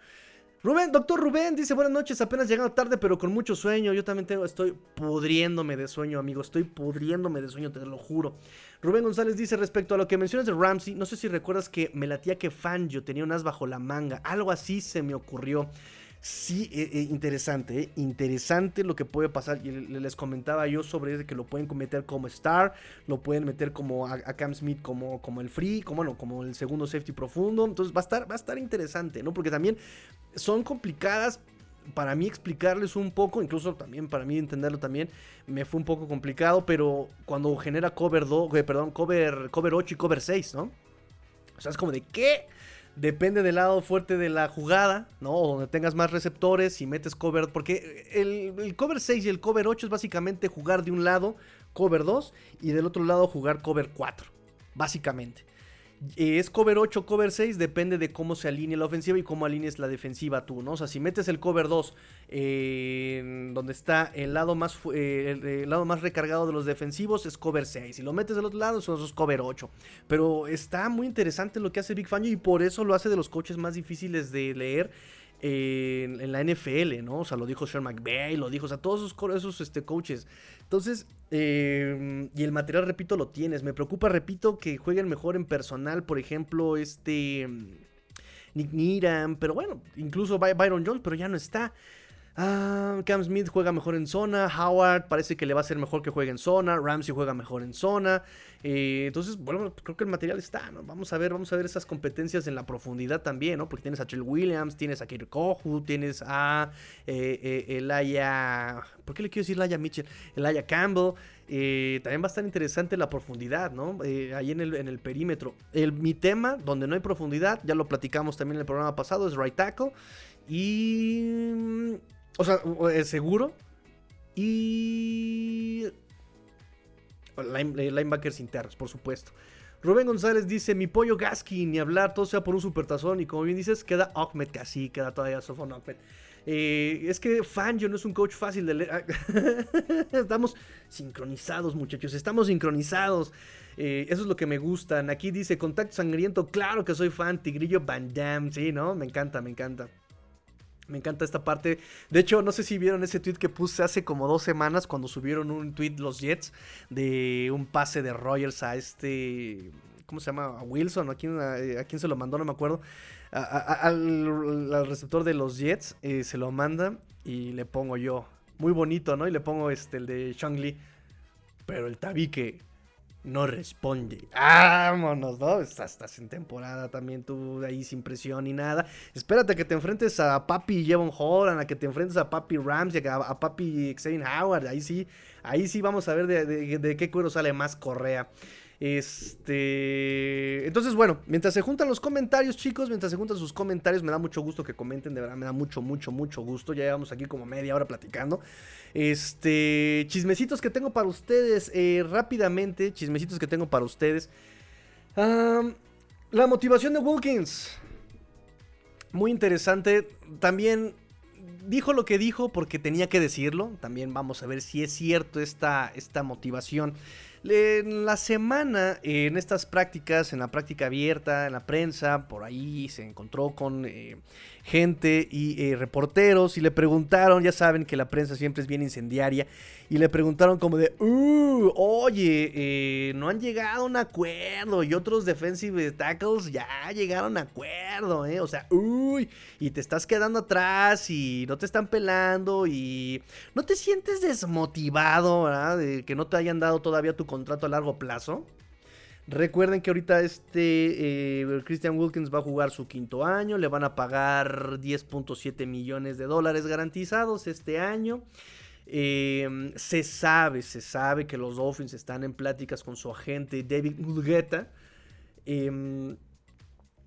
Rubén, doctor Rubén dice buenas noches, apenas llegando tarde pero con mucho sueño. Yo también tengo, estoy pudriéndome de sueño, amigo, estoy pudriéndome de sueño, te lo juro. Rubén González dice respecto a lo que mencionas de Ramsey, no sé si recuerdas que me latía que Fangio tenía un as bajo la manga, algo así se me ocurrió. Sí, eh, eh, interesante, eh, interesante lo que puede pasar. Y les comentaba yo sobre que lo pueden meter como Star, lo pueden meter como a, Cam Smith como, como el free, como, bueno, como el segundo safety profundo. Entonces va a estar, va a estar interesante, ¿no? Porque también son complicadas. Para mí explicarles un poco, incluso también para mí entenderlo también, me fue un poco complicado, pero cuando genera cover 2, perdón, cover, cover 8 y cover 6, ¿no? O sea, es como de ¿qué? Depende del lado fuerte de la jugada, ¿no? donde tengas más receptores y metes cover. Porque el, cover 6 y el cover 8 es básicamente jugar de un lado cover 2 y del otro lado jugar cover 4. Básicamente. Eh, es cover 8, cover 6, depende de cómo se alinee la ofensiva y cómo alinees la defensiva tú, ¿no? O sea, si metes el cover 2, donde está el lado, más, eh, el, lado más recargado de los defensivos, es cover 6. Si lo metes del otro lado, son esos cover 8. Pero está muy interesante lo que hace Big Fangio y por eso lo hace de los coaches más difíciles de leer en, la NFL, ¿no? O sea, lo dijo Sean McVay, lo dijo, o sea, todos esos, esos este, coaches. Entonces, em, y el material, repito, lo tienes. Me preocupa, repito, que jueguen mejor en personal, por ejemplo, este... Nick Niram, pero bueno, incluso Byron Jones, pero ya no está. Ah, Cam Smith juega mejor en zona. Howard parece que le va a ser mejor que juegue en zona. Ramsey juega mejor en zona. Eh, entonces, bueno, creo que el material está, ¿no? Vamos a ver, vamos a ver esas competencias en la profundidad también, ¿no? Porque tienes a Chill Williams, tienes a Kirkohu, tienes a eh, eh, Elaya. ¿Por qué le quiero decir Elaya Mitchell? Elaya Campbell. también va a estar interesante la profundidad, ¿no? ahí en el, en el perímetro. El, mi tema, donde no hay profundidad, ya lo platicamos también en el programa pasado, es right tackle. Y o sea, es seguro. Y. Line, eh, linebackers internos, por supuesto. Rubén González dice: Mi pollo Gasky, ni hablar, todo sea por un supertazón. Y como bien dices, queda Ahmed casi, queda todavía Sofon Ahmed. Eh, es que Fangio no es un coach fácil de leer. <laughs> estamos sincronizados, muchachos. Estamos sincronizados. Eh, eso es lo que me gustan. Aquí dice: Contacto sangriento. Claro que soy fan. Tigrillo Van Damme. Sí, ¿no? Me encanta, me encanta. Me encanta esta parte. De hecho, no sé si vieron ese tweet que puse hace como dos semanas cuando subieron un tweet los Jets de un pase de Rogers a este. ¿Cómo se llama? A Wilson. ¿A quién, a, quién se lo mandó? No me acuerdo. al, receptor de los Jets eh, se lo manda y le pongo yo. Muy bonito, ¿no? Y le pongo este, el de Shang Li. Pero el tabique no responde. Vámonos, ¿no? Estás, en temporada también tú ahí sin presión ni nada. Espérate a que te enfrentes a Papi Jevon Holland, a que te enfrentes a Papi Ramsey, a, Papi Xavier Howard. Ahí sí, ahí sí vamos a ver de, de qué cuero sale más Correa. Este. Entonces, bueno, mientras se juntan los comentarios, chicos, mientras se juntan sus comentarios, me da mucho gusto que comenten, de verdad, me da mucho, mucho, mucho gusto. Ya llevamos aquí como media hora platicando. Este. Chismecitos que tengo para ustedes, eh, rápidamente, chismecitos que tengo para ustedes. la motivación de Wilkins. Muy interesante. También dijo lo que dijo porque tenía que decirlo. También vamos a ver si es cierto esta, esta motivación. En la semana, en estas prácticas, en la práctica abierta, en la prensa, por ahí se encontró con eh, gente y eh, reporteros y le preguntaron, ya saben que la prensa siempre es bien incendiaria, y le preguntaron como de, uh, oye, eh, no han llegado a un acuerdo y otros defensive tackles ya llegaron a acuerdo, ¿eh? O sea, uy, y te estás quedando atrás y no te están pelando y no te sientes desmotivado, ¿verdad? De que no te hayan dado todavía tu contrato a largo plazo. Recuerden que ahorita este eh, Christian Wilkins va a jugar su quinto año, le van a pagar 10.7 millones de dólares garantizados este año. Em, se sabe, se sabe que los Dolphins están en pláticas con su agente David Mulgeta. Em,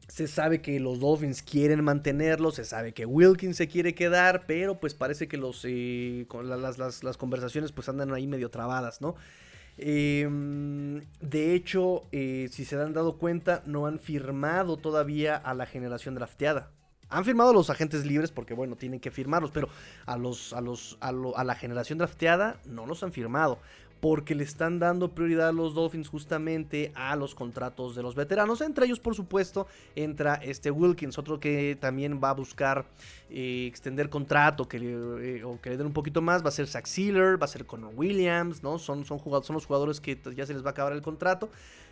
se sabe que los Dolphins quieren mantenerlo, se sabe que Wilkins se quiere quedar, pero pues parece que los, eh, las, conversaciones pues andan ahí medio trabadas, ¿no? Em, de hecho, eh, si se han dado cuenta, no han firmado todavía a la generación drafteada. Han firmado a los agentes libres porque, bueno, tienen que firmarlos, pero a, los, a, los, a, la generación drafteada no los han firmado porque le están dando prioridad a los Dolphins justamente a los contratos de los veteranos. Entre ellos, por supuesto, entra este Wilkins, otro que también va a buscar eh, extender contrato que le, eh, o que le den un poquito más. Va a ser Zach Sealer, va a ser Connor Williams, ¿no? Son, son, son los jugadores que ya se les va a acabar el contrato.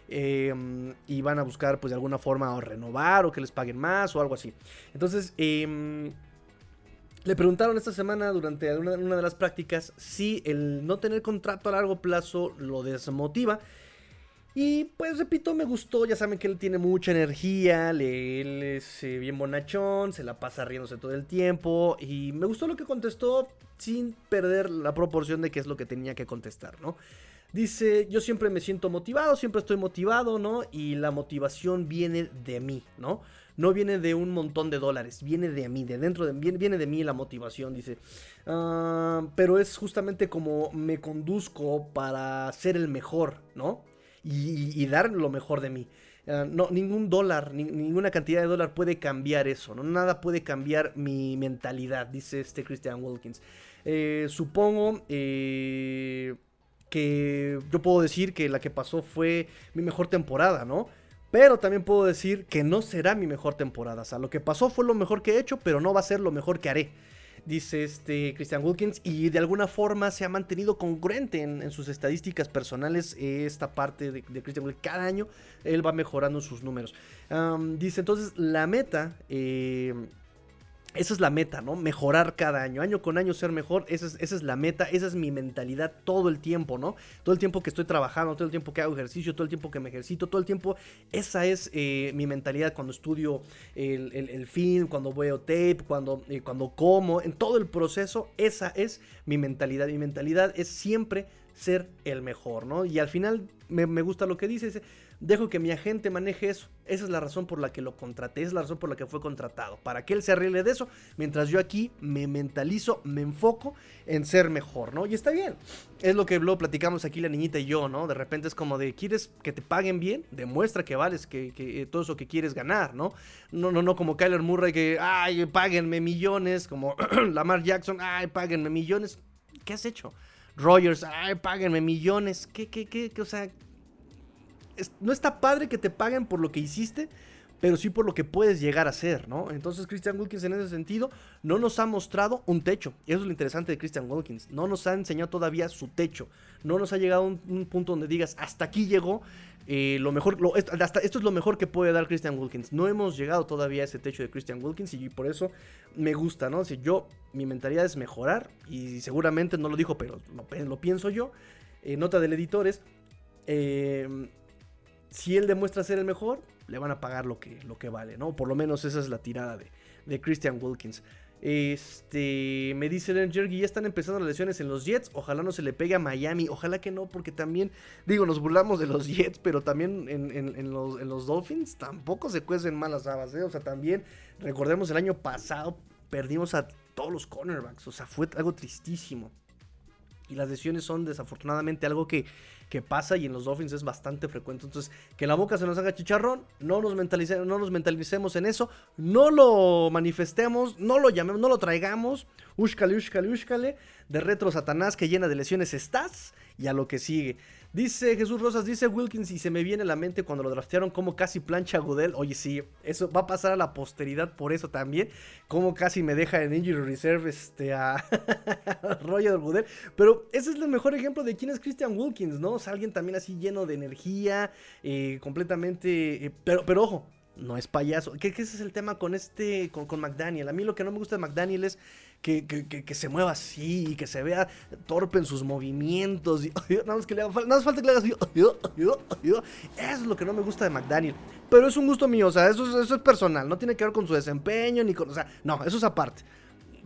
Em, y van a buscar pues de alguna forma o renovar o que les paguen más o algo así. Entonces, em, le preguntaron esta semana durante una, de las prácticas si el no tener contrato a largo plazo lo desmotiva. Y pues repito, me gustó, ya saben que él tiene mucha energía, él es eh, bien bonachón, se la pasa riéndose todo el tiempo y me gustó lo que contestó sin perder la proporción de qué es lo que tenía que contestar, ¿no? Dice, yo siempre me siento motivado, siempre estoy motivado, ¿no? Y la motivación viene de mí, ¿no? No viene de un montón de dólares, viene de mí, de dentro de viene, viene de mí la motivación, dice. Ah, pero es justamente como me conduzco para ser el mejor, ¿no? Y, dar lo mejor de mí. Ah, no, ningún dólar, ninguna cantidad de dólar puede cambiar eso, ¿no? Nada puede cambiar mi mentalidad, dice este Christian Wilkins. Eh, supongo... Eh, que yo puedo decir que la que pasó fue mi mejor temporada, ¿no? Pero también puedo decir que no será mi mejor temporada. O sea, lo que pasó fue lo mejor que he hecho, pero no va a ser lo mejor que haré. Dice este Christian Wilkins. Y de alguna forma se ha mantenido congruente en, sus estadísticas personales. esta parte de, Christian Wilkins. Cada año él va mejorando sus números. dice entonces la meta. Eh, esa es la meta, ¿no? Mejorar cada año, año con año ser mejor, esa es, esa es, la meta, esa es mi mentalidad todo el tiempo, ¿no? Todo el tiempo que estoy trabajando, todo el tiempo que hago ejercicio, todo el tiempo que me ejercito, todo el tiempo, esa es eh, mi mentalidad cuando estudio el, film, cuando veo tape, cuando, eh, cuando como, en todo el proceso, esa es mi mentalidad. Mi mentalidad es siempre ser el mejor, ¿no? Y al final me, me gusta lo que dice, dejo que mi agente maneje eso. Esa es la razón por la que lo contraté, esa es la razón por la que fue contratado. Para que él se arregle de eso, mientras yo aquí me mentalizo, me enfoco en ser mejor, ¿no? Y está bien. Es lo que lo platicamos aquí la niñita y yo, ¿no? De repente es como de, ¿quieres que te paguen bien? Demuestra que vales, que, eh, todo eso que quieres ganar, ¿no? No, no, no como Kyler Murray que, ay, páguenme millones, como <clears throat> Lamar Jackson, ay, páguenme millones. ¿Qué has hecho? Rogers, ay, páguenme millones. ¿Qué, qué, qué, qué? O sea, no está padre que te paguen por lo que hiciste, pero sí por lo que puedes llegar a ser, ¿no? Entonces Christian Wilkins en ese sentido no nos ha mostrado un techo. Eso es lo interesante de Christian Wilkins. No nos ha enseñado todavía su techo. No nos ha llegado a un, punto donde digas, hasta aquí llegó. Eh, lo mejor, hasta esto es lo mejor que puede dar Christian Wilkins. No hemos llegado todavía a ese techo de Christian Wilkins y por eso me gusta, ¿no? Si yo, mi mentalidad es mejorar y seguramente no lo dijo, pero lo, pienso yo. Nota del editor es, eh, si él demuestra ser el mejor, le van a pagar lo que, lo que vale, ¿no? Por lo menos esa es la tirada de, de Christian Wilkins. Este, me dice Len Jergy, ya están empezando las lesiones en los Jets. Ojalá no se le pegue a Miami. Ojalá que no, porque también, digo, nos burlamos de los <laughs> Jets, pero también en, los, Dolphins tampoco se cuecen malas habas, ¿eh? O sea, también, recordemos, el año pasado perdimos a todos los cornerbacks. O sea, fue algo tristísimo. Y las lesiones son desafortunadamente algo que que pasa y en los Dolphins es bastante frecuente. Entonces, que la boca se nos haga chicharrón, no nos, mentalicemos, no nos mentalicemos en eso, no lo manifestemos, no lo llamemos, no lo traigamos. Úscale, úscale, úscale. De retro Satanás que llena de lesiones estás y a lo que sigue. Dice Jesús Rosas, dice Wilkins, y se me viene a la mente cuando lo draftearon como casi plancha a Goodell. Oye, sí, eso va a pasar a la posteridad por eso también. Como casi me deja en Injury Reserve este, a <laughs> Roger Goodell. Pero ese es el mejor ejemplo de quién es Christian Wilkins, ¿no? O sea, alguien también así lleno de energía, eh, completamente... Eh, pero, pero ojo, no es payaso. ¿Qué, ese es el tema con este, con, con McDaniel? A mí lo que no me gusta de McDaniel es que, se mueva así y que se vea torpe en sus movimientos. <laughs> nada, más que le haga, nada más falta que le hagas. Eso es lo que no me gusta de McDaniel. Pero es un gusto mío, o sea, eso, eso es personal. No tiene que ver con su desempeño ni con. O sea, no, eso es aparte.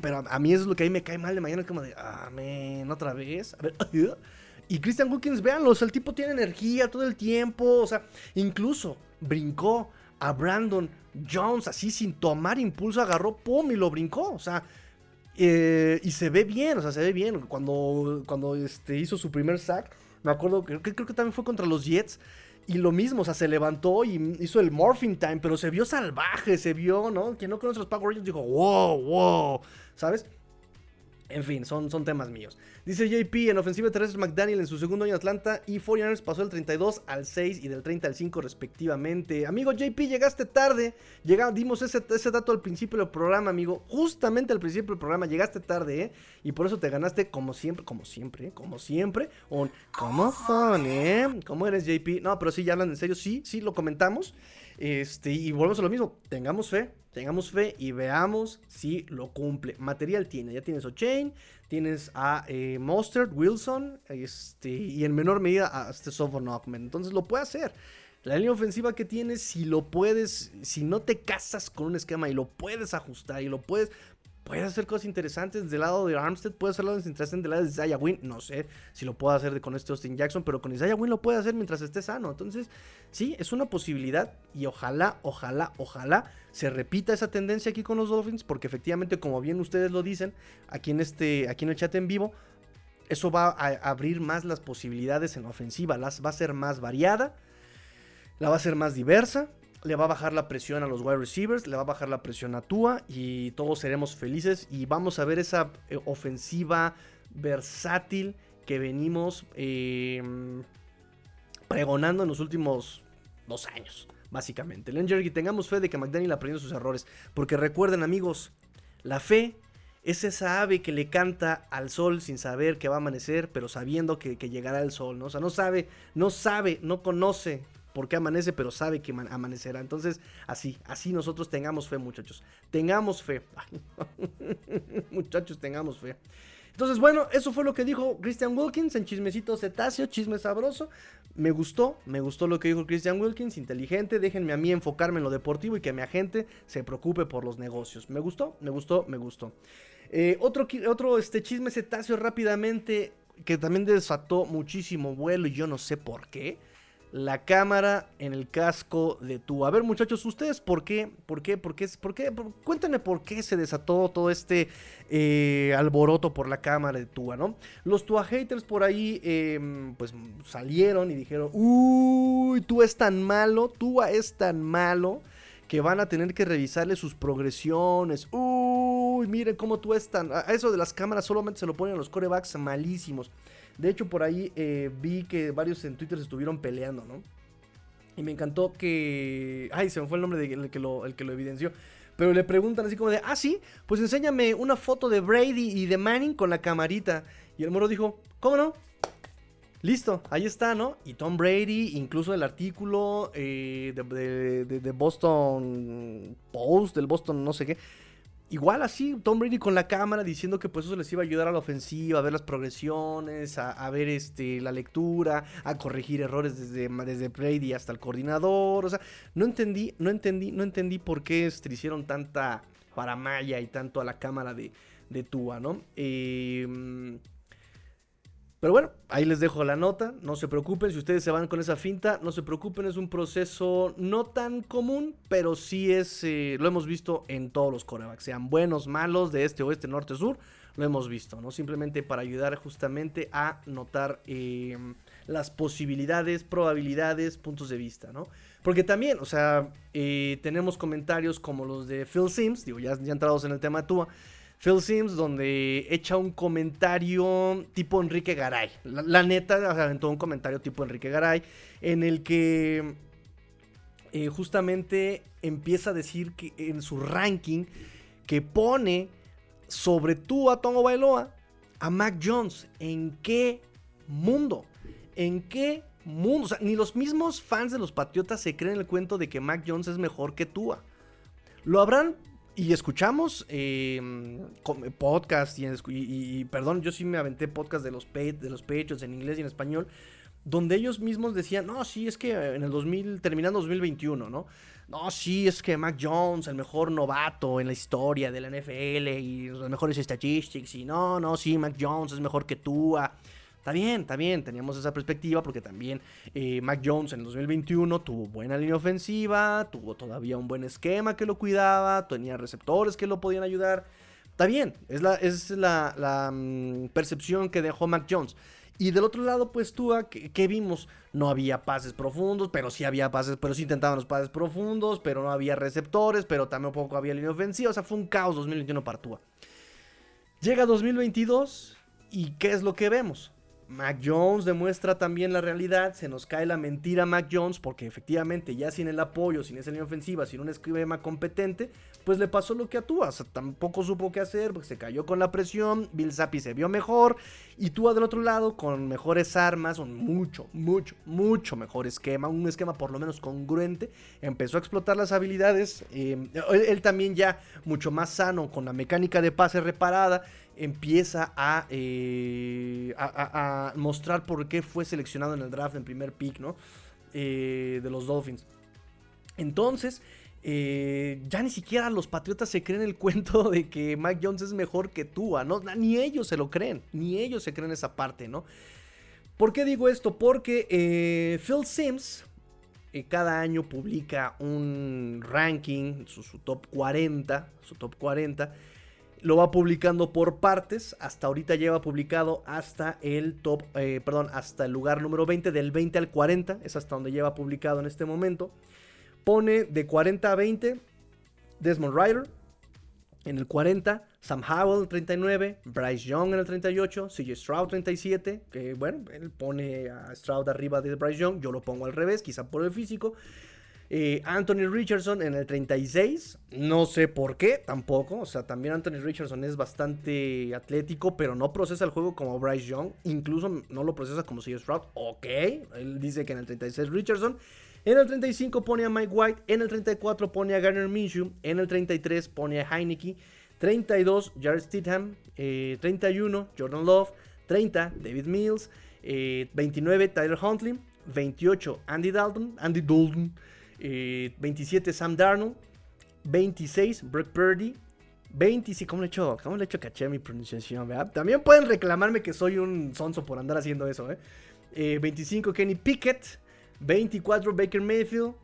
Pero a, mí eso es lo que a mí me cae mal de mañana. Como de, amén, otra vez. A ver, <laughs> y Christian Wilkins, véanlo, o sea, el tipo tiene energía todo el tiempo. O sea, incluso brincó a Brandon Jones así sin tomar impulso, agarró, pum, y lo brincó. O sea, eh, y se ve bien, o sea, se ve bien. Cuando, cuando este, hizo su primer sack, me acuerdo, que creo que también fue contra los Jets. Y lo mismo, o sea, se levantó y hizo el Morphing Time, pero se vio salvaje, se vio, ¿no? Quien no conoce los Power Rangers dijo, wow, wow, ¿sabes? En fin, son, son temas míos. Dice JP, en ofensiva terrestre McDaniel en su segundo año en Atlanta y 49ers pasó del 32 al 6 y del 30 al 5 respectivamente. Amigo JP, llegaste tarde. Llegamos, dimos ese, ese dato al principio del programa, amigo. Justamente al principio del programa llegaste tarde, ¿eh? Y por eso te ganaste como siempre, como siempre, ¿eh? como siempre, un ¿Cómo son, eh? ¿Cómo eres JP? No, pero sí, ya hablan en serio, sí, sí, lo comentamos. Este, y volvemos a lo mismo, tengamos fe, tengamos fe y veamos si lo cumple. Material tiene, ya tienes O'Chain, tienes a eh, Mustard, Wilson, este, y en menor medida a este Knockman. Entonces lo puede hacer. La línea ofensiva que tienes, si lo puedes, si no te casas con un esquema y lo puedes ajustar y lo puedes puede hacer cosas interesantes del lado de Armstead, puede hacerlo interesantes del lado de Isaiah Wynn. No sé si lo puede hacer con este Austin Jackson, pero con Isaiah Wynn lo puede hacer mientras esté sano. Entonces, sí, es una posibilidad y ojalá, ojalá, ojalá se repita esa tendencia aquí con los Dolphins, porque efectivamente, como bien ustedes lo dicen, aquí en, este, aquí en el chat en vivo, eso va a abrir más las posibilidades en la ofensiva, las va a ser más variada, la va a ser más diversa le va a bajar la presión a los wide receivers, le va a bajar la presión a Tua y todos seremos felices y vamos a ver esa eh, ofensiva versátil que venimos em, pregonando en los últimos dos años, básicamente. y tengamos fe de que McDaniel aprendió sus errores, porque recuerden amigos, la fe es esa ave que le canta al sol sin saber que va a amanecer, pero sabiendo que, que llegará el sol, ¿no? O sea, no sabe, no sabe, no conoce por qué amanece, pero sabe que amanecerá. Entonces, así, así nosotros tengamos fe, muchachos. Tengamos fe. <laughs> <laughs> muchachos, tengamos fe. Entonces, bueno, eso fue lo que dijo Christian Wilkins en Chismecito Cetáceo, chisme sabroso. Me gustó, me gustó lo que dijo Christian Wilkins, inteligente. Déjenme a mí enfocarme en lo deportivo y que mi agente se preocupe por los negocios. Me gustó, me gustó, me gustó. Eh, otro otro este, chisme cetáceo rápidamente que también desató muchísimo vuelo y yo no sé por qué la cámara en el casco de tu. A ver, muchachos, ¿ustedes por qué? ¿Por qué? ¿Por qué? ¿Por qué? Cuéntenme por qué se desató todo este eh, alboroto por la cámara de Tua, ¿no? Los Tua haters por ahí, em, pues salieron y dijeron: Uy, Tua es tan malo, Tua es tan malo que van a tener que revisarle sus progresiones. Uy, miren cómo Tua es tan. A eso de las cámaras solamente se lo ponen a los corebacks malísimos. De hecho, por ahí eh, vi que varios en Twitter estuvieron peleando, ¿no? Y me encantó que. Ay, se me fue el nombre del que lo, el que lo evidenció. Pero le preguntan así como de, ah, sí, pues enséñame una foto de Brady y de Manning con la camarita. Y el moro dijo, ¿cómo no? Listo, ahí está, ¿no? Y Tom Brady, incluso el artículo eh, de, de, Boston Post, del Boston no sé qué, igual así, Tom Brady con la cámara diciendo que pues eso les iba a ayudar a la ofensiva, a ver las progresiones, a, ver este, la lectura, a corregir errores desde, desde Brady hasta el coordinador. O sea, no entendí, no entendí, no entendí por qué este, hicieron tanta paramaya y tanto a la cámara de, de Tua, ¿no? Eh, pero bueno, ahí les dejo la nota. No se preocupen, si ustedes se van con esa finta, no se preocupen, es un proceso no tan común, pero sí es, eh, lo hemos visto en todos los corebacks, sean buenos, malos, de este, oeste, norte, sur, lo hemos visto, ¿no? Simplemente para ayudar justamente a notar em, las posibilidades, probabilidades, puntos de vista, ¿no? Porque también, o sea, eh, tenemos comentarios como los de Phil Sims, digo, ya, ya entrados en el tema de Phil Sims, donde echa un comentario tipo Enrique Garay. La, neta, aventó un comentario tipo Enrique Garay, en el que eh, justamente empieza a decir que en su ranking que pone sobre tú a Tomo Bailoa a Mac Jones. ¿En qué mundo? ¿En qué mundo? O sea, ni los mismos fans de los Patriotas se creen el cuento de que Mac Jones es mejor que Tua. Lo habrán y escuchamos eh, podcast y, perdón, yo sí me aventé podcast de los, de los pechos en inglés y en español, donde ellos mismos decían, no, sí, es que en el 2000, terminando 2021, ¿no? No, sí, es que Mac Jones, el mejor novato en la historia de la NFL y los mejores statistics, y no, no, sí, Mac Jones es mejor que tú. Está bien, está bien, teníamos esa perspectiva porque también eh, Mac Jones en el 2021 tuvo buena línea ofensiva, tuvo todavía un buen esquema que lo cuidaba, tenía receptores que lo podían ayudar. Está bien, es la, es la, mm, percepción que dejó Mac Jones. Y del otro lado, pues tú, ¿qué, vimos? No había pases profundos, pero sí había pases, pero sí intentaban los pases profundos, pero no había receptores, pero tampoco había línea ofensiva. O sea, fue un caos 2021 para Tua. Llega 2022 y ¿qué es lo que vemos? Mac Jones demuestra también la realidad, se nos cae la mentira Mac Jones porque efectivamente ya sin el apoyo, sin esa línea ofensiva, sin un esquema competente, pues le pasó lo que a Tua, tampoco supo qué hacer porque se cayó con la presión, Bill Zappi se vio mejor y Tua del otro lado con mejores armas, un mucho, mucho, mucho mejor esquema, un esquema por lo menos congruente, empezó a explotar las habilidades, eh, él también ya mucho más sano con la mecánica de pase reparada, empieza eh, a, mostrar por qué fue seleccionado en el draft en primer pick, ¿no? Eh, de los Dolphins. Entonces, eh, ya ni siquiera los Patriotas se creen el <laughs> cuento de que Mike Jones es mejor que Tua, ¿no? Ni ellos se lo creen, ni ellos se creen esa parte, ¿no? ¿Por qué digo esto? Porque Phil Sims cada año publica un ranking, su top 40, su top 40, lo va publicando por partes. Hasta ahorita lleva publicado hasta el top, eh, perdón, hasta el lugar número 20, del 20 al 40. Es hasta donde lleva publicado en este momento. Pone de 40 a 20 Desmond Ryder. En el 40, Sam Howell en el 39, Bryce Young en el 38, CJ Stroud 37, que bueno, él pone a Stroud arriba de Bryce Young, yo lo pongo al revés, quizá por el físico. Eh, Anthony Richardson en el 36. No sé por qué tampoco. O sea, también Anthony Richardson es bastante atlético, pero no procesa el juego como Bryce Young. Incluso no lo procesa como C.S. Stroud. Ok. Él dice que en el 36 Richardson. En el 35 pone a Mike White. En el 34 pone a Garner Minshew. En el 33 pone a Heineke. 32 Jared Stidham. 31 eh, Jordan Love. 30 David Mills. 29 eh, Tyler Huntley. 28 Andy Dalton. Andy Dalton. 27 eh, Sam Darnold, 26 Brock Purdy, 26, ¿cómo le he hecho, cómo le he hecho caché mi pronunciación? También pueden reclamarme que soy un sonso por andar haciendo eso, 25 ¿eh? Eh, Kenny Pickett, 24 Baker Mayfield,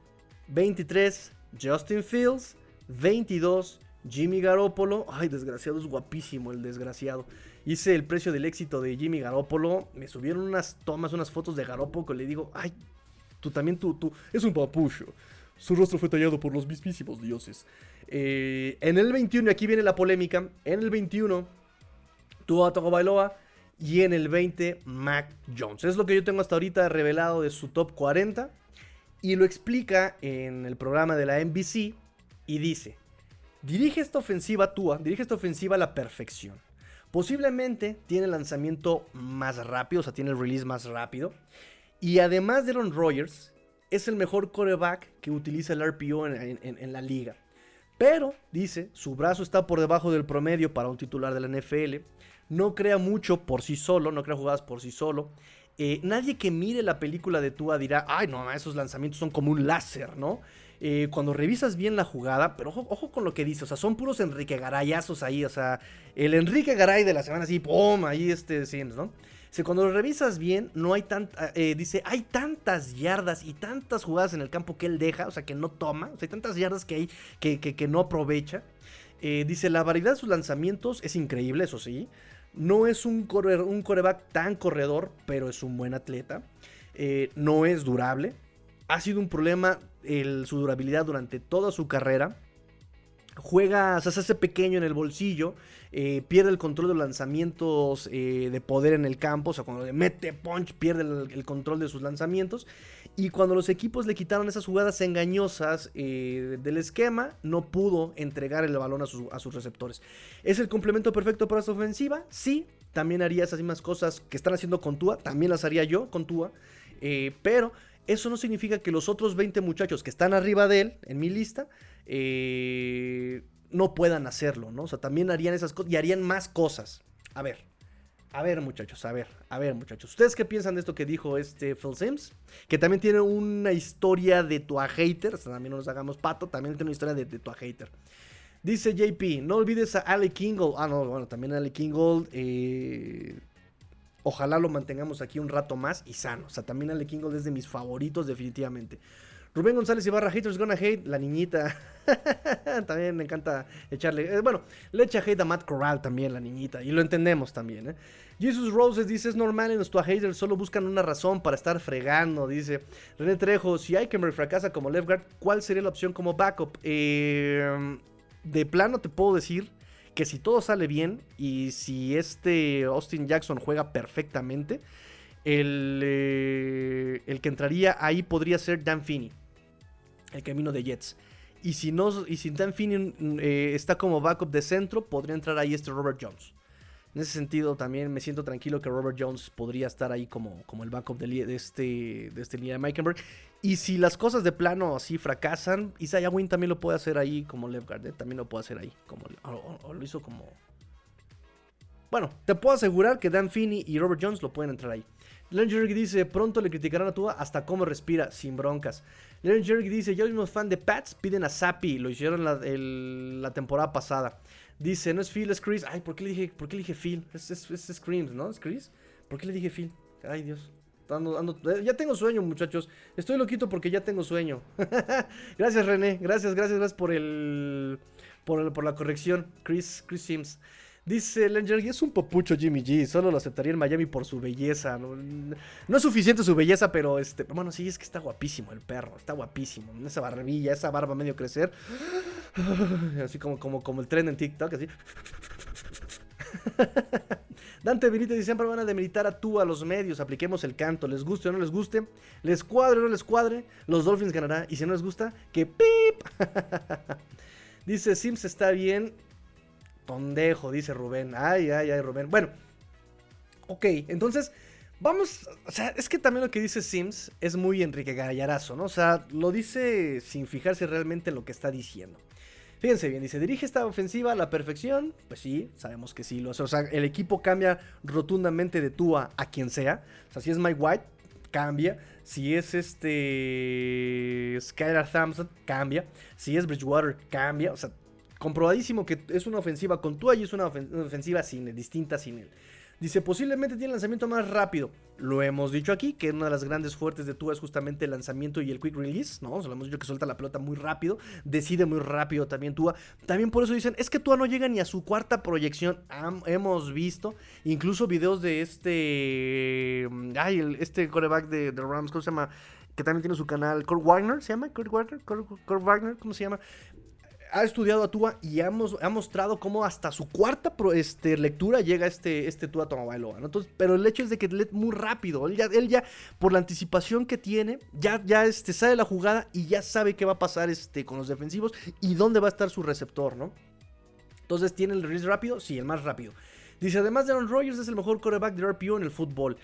23 Justin Fields, 22 Jimmy Garoppolo. Ay, desgraciado, es guapísimo el desgraciado. Hice el precio del éxito de Jimmy Garoppolo. Me subieron unas tomas, unas fotos de Garoppolo que le digo, ay, Tú también, tú, tú. Es un papucho. Su rostro fue tallado por los mismísimos dioses. Eh, en el 21, aquí viene la polémica. En el 21, tuvo a Togo Bailoa. Y en el 20, Mac Jones. Es lo que yo tengo hasta ahorita revelado de su top 40. Y lo explica en el programa de la NBC y dice, dirige esta ofensiva Tua, dirige esta ofensiva a la perfección. Posiblemente tiene el lanzamiento más rápido, o sea, tiene el release más rápido. Y además de Aaron Rodgers, es el mejor coreback que utiliza el RPO en, la liga. Pero, dice, su brazo está por debajo del promedio para un titular de la NFL. No crea mucho por sí solo, no crea jugadas por sí solo. Eh, nadie que mire la película de Tua dirá, ay, no, esos lanzamientos son como un láser, ¿no? Eh, cuando revisas bien la jugada, pero ojo, con lo que dice, o sea, son puros Enrique Garayazos ahí, o sea, el Enrique Garay de la semana así, ¡pum! Ahí este ¿no? O cuando lo revisas bien, no hay tanta, eh, dice, hay tantas yardas y tantas jugadas en el campo que él deja, o sea, que no toma, hay tantas yardas que hay que, que, no aprovecha. Eh, dice, la variedad de sus lanzamientos es increíble, eso sí. No es un, un coreback tan corredor, pero es un buen atleta. no es durable. Ha sido un problema su durabilidad durante toda su carrera. Juega, se hace pequeño en el bolsillo, eh, pierde el control de los lanzamientos eh, de poder en el campo, o sea, cuando le mete punch, pierde el, control de sus lanzamientos. Y cuando los equipos le quitaron esas jugadas engañosas eh, del esquema, no pudo entregar el balón a, a, sus receptores. ¿Es el complemento perfecto para esta ofensiva? Sí, también haría esas mismas cosas que están haciendo con Tua, también las haría yo con Tua, pero eso no significa que los otros 20 muchachos que están arriba de él, en mi lista, eh, no puedan hacerlo, ¿no? O sea, también harían esas cosas y harían más cosas. A ver, a ver, muchachos, a ver, a ver, muchachos. ¿Ustedes qué piensan de esto que dijo este Phil Sims? Que también tiene una historia de tu hater. También no nos hagamos pato, también tiene una historia de, tu hater. Dice JP, no olvides a Ali Kingold. Ah, no, bueno, también Ali Kingold. Eh, Ojalá lo mantengamos aquí un rato más y sano. O sea, también Ale Kingold es de mis favoritos definitivamente. Rubén González Ibarra, Haters Gonna Hate, la niñita. <laughs> también me encanta echarle. Eh, bueno, le echa hate a Matt Corral también, la niñita. Y lo entendemos también, ¿eh? Jesus Roses dice: Es normal en los haters, solo buscan una razón para estar fregando. Dice René Trejo: Si Eikenberg fracasa como left guard, ¿cuál sería la opción como backup? Eh, de plano te puedo decir que si todo sale bien y si este Austin Jackson juega perfectamente, el, eh, el que entraría ahí podría ser Dan Finney, el camino de Jets. Y si, no, y si Dan Finney eh, está como backup de centro, podría entrar ahí este Robert Jones. En ese sentido también me siento tranquilo que Robert Jones podría estar ahí como, como el backup de, este, de este línea de Meikenberg. Y si las cosas de plano así fracasan, Isaiah Wynn también lo puede hacer ahí como left también lo puede hacer ahí. Como, o, lo hizo como... Bueno, te puedo asegurar que Dan Finney y Robert Jones lo pueden entrar ahí. Leonard Jerry dice, pronto le criticarán a Tua hasta cómo respira, sin broncas. Leonard Jerry dice, yo mismo fan de Pats, piden a Sapi, lo hicieron la, temporada pasada. Dice, no es Phil, es Chris. Ay, ¿por qué le dije, por qué dije Phil? Es, es, es Screams, ¿no? ¿Es Chris? ¿Por qué le dije Phil? Ay, Dios. Eh, ya tengo sueño, muchachos. Estoy loquito porque ya tengo sueño. <laughs> gracias, René. Gracias, gracias, gracias por el. Por, por la corrección. Chris, Chris Sims. Dice Lenger, es un popucho Jimmy G, solo lo aceptaría en Miami por su belleza. No, es suficiente su belleza, pero este, bueno, sí, es que está guapísimo el perro, está guapísimo. Esa barbilla, esa barba medio crecer. <sighs> Así como, como, como el tren en TikTok, así. <laughs> Dante Benítez siempre van a demilitar a tú a los medios. Apliquemos el canto. Les guste o no les guste. Les cuadre o no les cuadre. Los Dolphins ganarán. Y si no les gusta, que pip. <laughs> dice Sims está bien. Tondejo, dice Rubén. Ay, ay, ay, Rubén. Bueno. Ok, entonces. Vamos, o sea, es que también lo que dice Sims es muy Enrique Gallarazo, ¿no? O sea, lo dice sin fijarse realmente en lo que está diciendo. Fíjense bien, dice, dirige esta ofensiva a la perfección. Pues sí, sabemos que sí lo hace. O sea, el equipo cambia rotundamente de tú a, quien sea. O sea, si es Mike White, cambia. Si es este Skylar Thompson, cambia. Si es Bridgewater, cambia. O sea, comprobadísimo que es una ofensiva con Tua y es una ofensiva sin distinta sin él. Dice, posiblemente tiene lanzamiento más rápido. Lo hemos dicho aquí, que una de las grandes fuertes de Tua es justamente el lanzamiento y el quick release, ¿no? Lo hemos dicho que suelta la pelota muy rápido, decide muy rápido también Tua. También por eso dicen, es que Tua no llega ni a su cuarta proyección. hemos visto incluso videos de este... Ay, este coreback de, de Rams, ¿cómo se llama? Que también tiene su canal, Kurt Wagner, ¿se llama? Kurt Wagner, Kurt, Wagner, ¿cómo se llama? Ha estudiado a Tua y ha, ha mostrado cómo hasta su cuarta este, lectura llega este, este Tua Tagovailoa, ¿no? Entonces, pero el hecho es de que lee muy rápido, él ya, él ya por la anticipación que tiene, ya, ya este, sabe la jugada y ya sabe qué va a pasar este, con los defensivos y dónde va a estar su receptor, ¿no? Entonces, ¿tiene el release rápido? Sí, el más rápido. Dice, además de Aaron Rodgers es el mejor quarterback de RPO en el fútbol.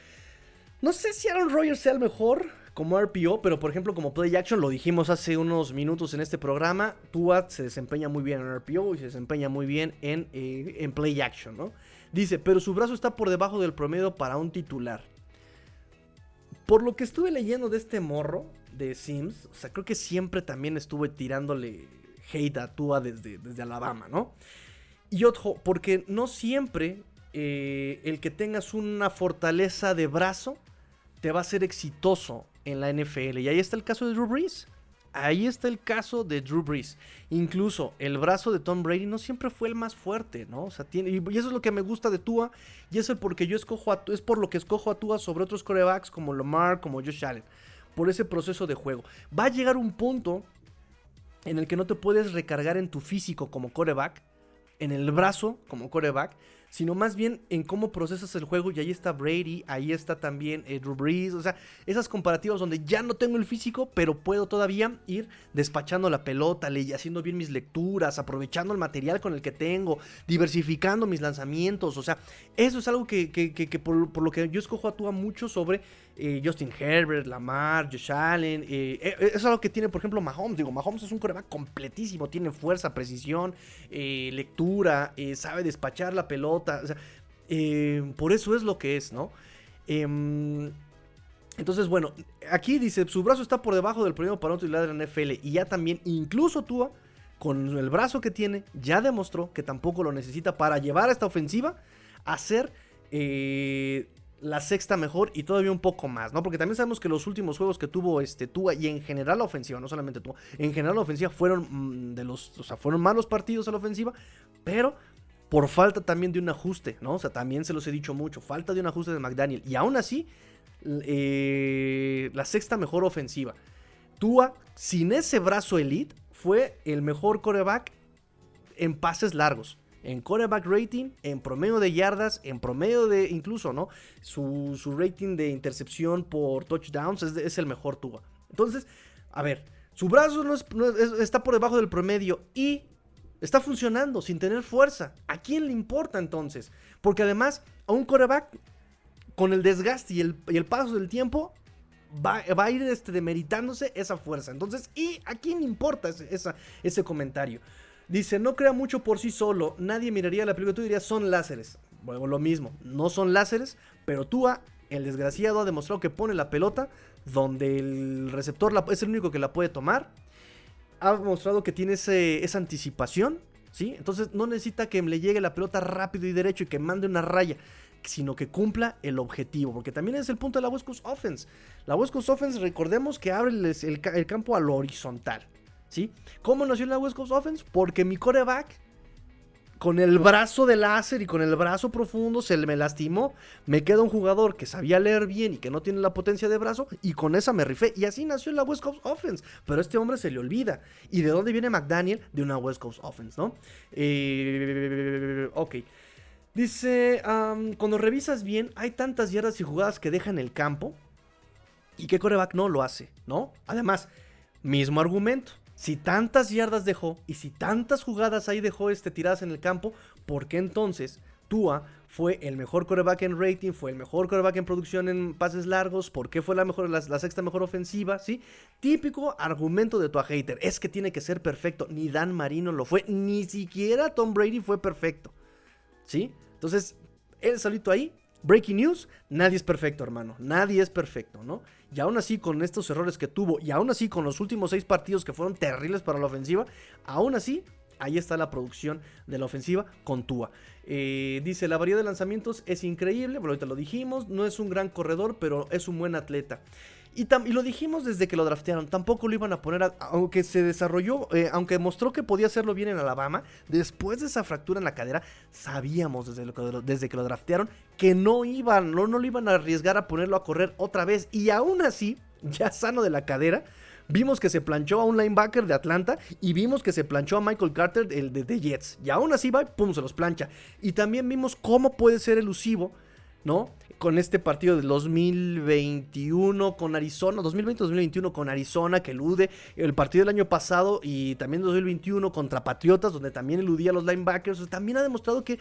No sé si Aaron Rodgers sea el mejor como RPO, pero por ejemplo como play action, lo dijimos hace unos minutos en este programa, Tua se desempeña muy bien en RPO y se desempeña muy bien en, eh, en play action, ¿no? Dice, pero su brazo está por debajo del promedio para un titular. Por lo que estuve leyendo de este morro de Sims, o sea, creo que siempre también estuve tirándole hate a Tua desde, desde Alabama, ¿no? Y otro, porque no siempre eh, el que tengas una fortaleza de brazo te va a ser exitoso en la NFL. Y ahí está el caso de Drew Brees. Ahí está el caso de Drew Brees. Incluso el brazo de Tom Brady no siempre fue el más fuerte, ¿no? O sea, tiene, y eso es lo que me gusta de Tua. Y es porque yo escojo a, es por lo que escojo a Tua sobre otros corebacks como Lamar, como Josh Allen. Por ese proceso de juego. Va a llegar un punto en el que no te puedes recargar en tu físico como coreback, en el brazo como coreback, sino más bien en cómo procesas el juego. Y ahí está Brady, ahí está también eh, Drew Brees, o sea, esas comparativas donde ya no tengo el físico, pero puedo todavía ir despachando la pelota, haciendo bien mis lecturas, aprovechando el material con el que tengo, diversificando mis lanzamientos, o sea, eso es algo que, por, por, lo que yo escojo actúa mucho sobre eh, Justin Herbert, Lamar, Josh Allen. Eh, eh, eso es algo que tiene, por ejemplo, Mahomes. Digo, Mahomes es un coreback completísimo. Tiene fuerza, precisión, lectura, sabe despachar la pelota. O sea, por eso es lo que es, ¿no? Em, entonces, bueno, aquí dice, su brazo está por debajo del promedio para un titular de la NFL. Y ya también, incluso Tua, con el brazo que tiene, ya demostró que tampoco lo necesita para llevar a esta ofensiva a ser la sexta mejor y todavía un poco más, ¿no? Porque también sabemos que los últimos juegos que tuvo este Tua y en general la ofensiva, no solamente Tua, en general la ofensiva fueron mm, de los, o sea, fueron malos partidos a la ofensiva, pero por falta también de un ajuste, ¿no? O sea, también se los he dicho mucho, falta de un ajuste de McDaniel y aún así eh, la sexta mejor ofensiva. Tua sin ese brazo elite fue el mejor coreback en pases largos en coreback rating, en promedio de yardas, en promedio de incluso, ¿no? Su, rating de intercepción por touchdowns es, el mejor Tua. Entonces, a ver, su brazo no, está por debajo del promedio y está funcionando sin tener fuerza. ¿A quién le importa entonces? Porque además, a un coreback con el desgaste y el, paso del tiempo, Va, a ir este, demeritándose esa fuerza. Entonces, ¿y a quién le importa ese comentario? Dice, no crea mucho por sí solo, nadie miraría la película, tú dirías, son láseres. Bueno, lo mismo, no son láseres, pero Tua, el desgraciado, ha demostrado que pone la pelota donde el receptor es el único que la puede tomar. Ha demostrado que tiene esa anticipación, ¿sí? Entonces no necesita que le llegue la pelota rápido y derecho y que mande una raya sino que cumpla el objetivo, porque también es el punto de la West Offense. La West Offense, recordemos que abre el campo a lo horizontal. ¿Sí? ¿Cómo nació la West Coast Offense? Porque mi coreback, con el brazo de láser y con el brazo profundo, se me lastimó. Me queda un jugador que sabía leer bien y que no tiene la potencia de brazo, y con esa me rifé. Y así nació la West Coast Offense. Pero a este hombre se le olvida. ¿Y de dónde viene McDaniel? De una West Coast Offense, ¿no? Eh, ok. Dice, cuando revisas bien, hay tantas yardas y jugadas que dejan el campo. ¿Y qué coreback no lo hace? ¿No? Además, mismo argumento. Si tantas yardas dejó y si tantas jugadas ahí dejó este tiradas en el campo, ¿por qué entonces Tua fue el mejor coreback en rating, fue el mejor coreback en producción en pases largos, ¿por qué fue la, mejor, la, sexta mejor ofensiva? ¿sí? Típico argumento de Tua hater, es que tiene que ser perfecto. Ni Dan Marino lo fue, ni siquiera Tom Brady fue perfecto. ¿Sí? Entonces, él solito ahí Breaking news, nadie es perfecto, hermano. Nadie es perfecto, ¿no? Y aún así, con estos errores que tuvo, y aún así, con los últimos seis partidos que fueron terribles para la ofensiva, aún así, ahí está la producción de la ofensiva con Tua. Eh, dice, la variedad de lanzamientos es increíble, bueno, ahorita lo dijimos, no es un gran corredor, pero es un buen atleta. Y, lo dijimos desde que lo draftearon, tampoco lo iban a poner, aunque se desarrolló, eh, aunque mostró que podía hacerlo bien en Alabama, después de esa fractura en la cadera, sabíamos desde, lo que, desde que lo draftearon que no iban, no, no lo iban a arriesgar a ponerlo a correr otra vez. Y aún así, <laughs> ya sano de la cadera, Vimos que se planchó a un linebacker de Atlanta y vimos que se planchó a Michael Carter, el de, de Jets. Y aún así va y pum, se los plancha. Y también vimos cómo puede ser elusivo, ¿no? Con este partido del 2021 con Arizona, 2020-2021 con Arizona, que elude el partido del año pasado y también 2021 contra Patriotas, donde también eludía a los linebackers. También ha demostrado que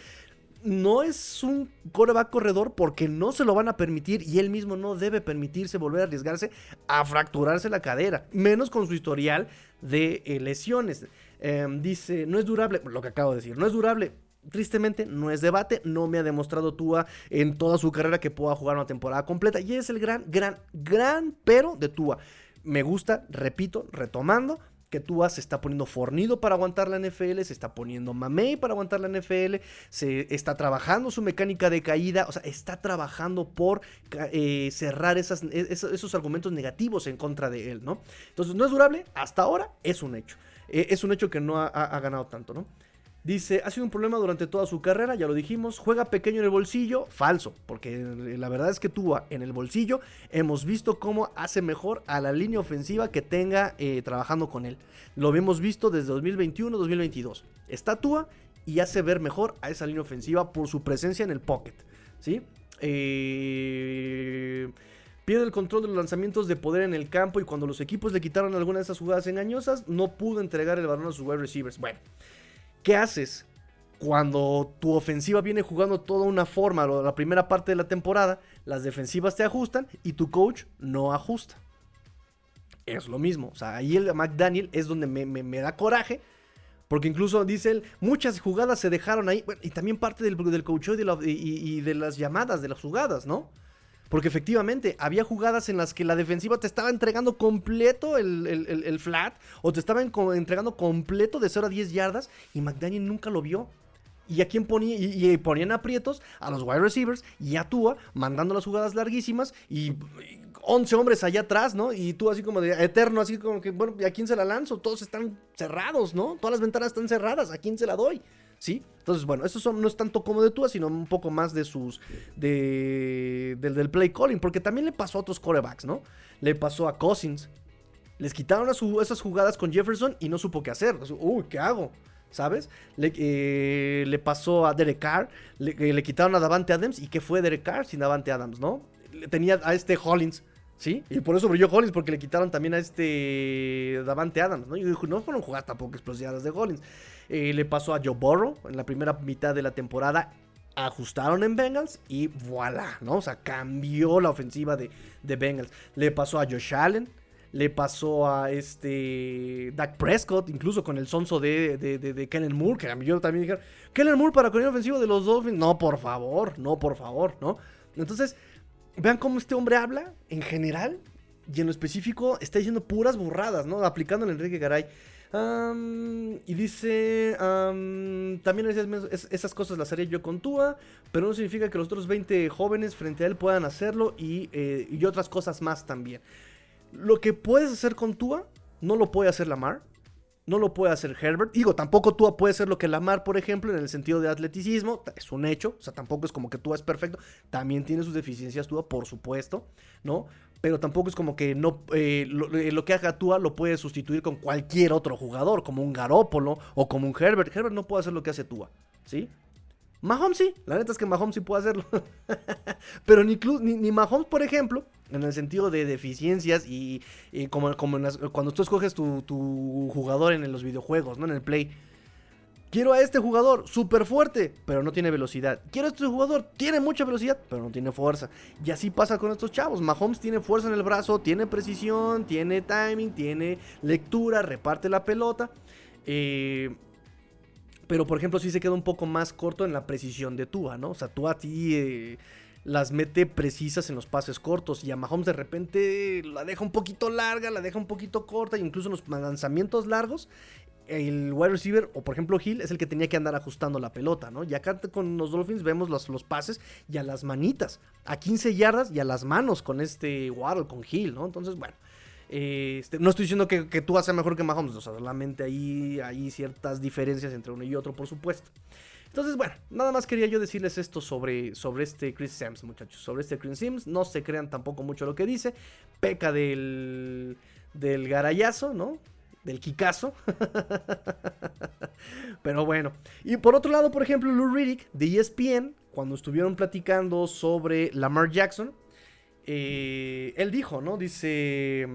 no es un coreback corredor porque no se lo van a permitir y él mismo no debe permitirse volver a arriesgarse a fracturarse la cadera, menos con su historial de eh, lesiones. Em, dice, no es durable, lo que acabo de decir, no es durable. Tristemente, no es debate, no me ha demostrado Tua en toda su carrera que pueda jugar una temporada completa y es el gran, gran, gran pero de Tua. Me gusta, repito, retomando, que Tua se está poniendo fornido para aguantar la NFL, se está poniendo mamey para aguantar la NFL, se está trabajando su mecánica de caída, o sea, está trabajando por eh, cerrar esas, esos, argumentos negativos en contra de él, ¿no? Entonces, no es durable, hasta ahora es un hecho. Eh, es un hecho que no ha ganado tanto, ¿no? Dice, ha sido un problema durante toda su carrera, ya lo dijimos, juega pequeño en el bolsillo, falso, porque la verdad es que Tua en el bolsillo hemos visto cómo hace mejor a la línea ofensiva que tenga eh, trabajando con él. Lo hemos visto desde 2021-2022. Está Tua y hace ver mejor a esa línea ofensiva por su presencia en el pocket, ¿sí? Eh, pierde el control de los lanzamientos de poder en el campo y cuando los equipos le quitaron alguna de esas jugadas engañosas, no pudo entregar el balón a sus wide receivers. Bueno. ¿Qué haces cuando tu ofensiva viene jugando toda una forma la primera parte de la temporada? Las defensivas te ajustan y tu coach no ajusta. Es lo mismo. O sea, ahí el McDaniel es donde me, da coraje. Porque incluso dice él, muchas jugadas se dejaron ahí. y también parte del, del coach y de las llamadas de las jugadas, ¿no? Porque efectivamente había jugadas en las que la defensiva te estaba entregando completo el, flat o te estaba entregando completo de 0 a 10 yardas y McDaniel nunca lo vio. Y a quién ponía, y, ponían aprietos a los wide receivers y a Tua mandando las jugadas larguísimas y, 11 hombres allá atrás, ¿no? Y tú así como de eterno, así como que, bueno, ¿a quién se la lanzo? Todos están cerrados, ¿no? Todas las ventanas están cerradas, ¿a quién se la doy? ¿Sí? Entonces, bueno, eso no es tanto como de Tua, sino un poco más de sus. De, del, play calling. Porque también le pasó a otros corebacks, ¿no? Le pasó a Cousins. Les quitaron a esas jugadas con Jefferson y no supo qué hacer. Uy, ¿qué hago? ¿Sabes? Le, eh, le pasó a Derek Carr. Le, eh, le, quitaron a Davante Adams. ¿Y qué fue Derek Carr sin Davante Adams, no? Tenía a este Hollins. ¿Sí? Y por eso brilló Hollins, porque le quitaron también a este Davante Adams, ¿no? Y dijo, no fueron jugadas tampoco explosivas de Hollins. Eh, le pasó a Joe Burrow en la primera mitad de la temporada. Ajustaron en Bengals y voilà, ¿no? O sea, cambió la ofensiva de, de Bengals. Le pasó a Josh Allen, le pasó a este Dak Prescott, incluso con el sonso de, de, de, Kellen Moore, que a yo también dije, Kellen Moore para el ofensivo de los Dolphins. No, por favor, no, por favor, ¿no? Entonces, vean cómo este hombre habla en general y en lo específico está diciendo puras burradas, ¿no? Aplicando a Enrique Garay y dice, también esas cosas las haría yo con Tua, pero no significa que los otros 20 jóvenes frente a él puedan hacerlo y, eh, y otras cosas más también. Lo que puedes hacer con Tua, no lo puede hacer Lamar. No lo puede hacer Herbert. Digo, tampoco Tua puede hacer lo que Lamar, por ejemplo, en el sentido de atleticismo. Es un hecho. O sea, tampoco es como que Tua es perfecto. También tiene sus deficiencias Tua, por supuesto, ¿no? pero tampoco es como que no eh, eh, lo, que haga Tua lo puede sustituir con cualquier otro jugador, como un Garópolo o como un Herbert. Herbert no puede hacer lo que hace Tua, ¿sí? Mahomes sí, la neta es que Mahomes sí puede hacerlo. <laughs> pero ni, ni, Mahomes, por ejemplo, en el sentido de deficiencias y, como, como cuando tú escoges tu, jugador en los videojuegos, ¿no? En el Play Quiero a este jugador súper fuerte, pero no tiene velocidad. Quiero a este jugador, tiene mucha velocidad, pero no tiene fuerza. Y así pasa con estos chavos. Mahomes tiene fuerza en el brazo, tiene precisión, tiene timing, tiene lectura, reparte la pelota. Eh, pero por ejemplo, sí se queda un poco más corto en la precisión de Tua, ¿no? O sea, Tua ti eh, las mete precisas en los pases cortos. Y a Mahomes de repente la deja un poquito larga, la deja un poquito corta. incluso en los lanzamientos largos el wide receiver, o por ejemplo Hill, es el que tenía que andar ajustando la pelota, ¿no? Y acá con los Dolphins vemos los, los pases y a las manitas, a 15 yardas y a las manos con este Waddle, con Hill, ¿no? Entonces, bueno. Este, no estoy diciendo que, tú haces mejor que Mahomes, o sea, solamente ahí hay ciertas diferencias entre uno y otro, por supuesto. Entonces, bueno, nada más quería yo decirles esto sobre, sobre este Chris Sims, muchachos. Sobre este Chris Sims, no se crean tampoco mucho lo que dice. Peca del del garayazo, ¿no? Del Kikazo. <laughs> Pero bueno. Y por otro lado, por ejemplo, Lou Riddick de ESPN, cuando estuvieron platicando sobre Lamar Jackson, eh, él dijo, ¿no? Dice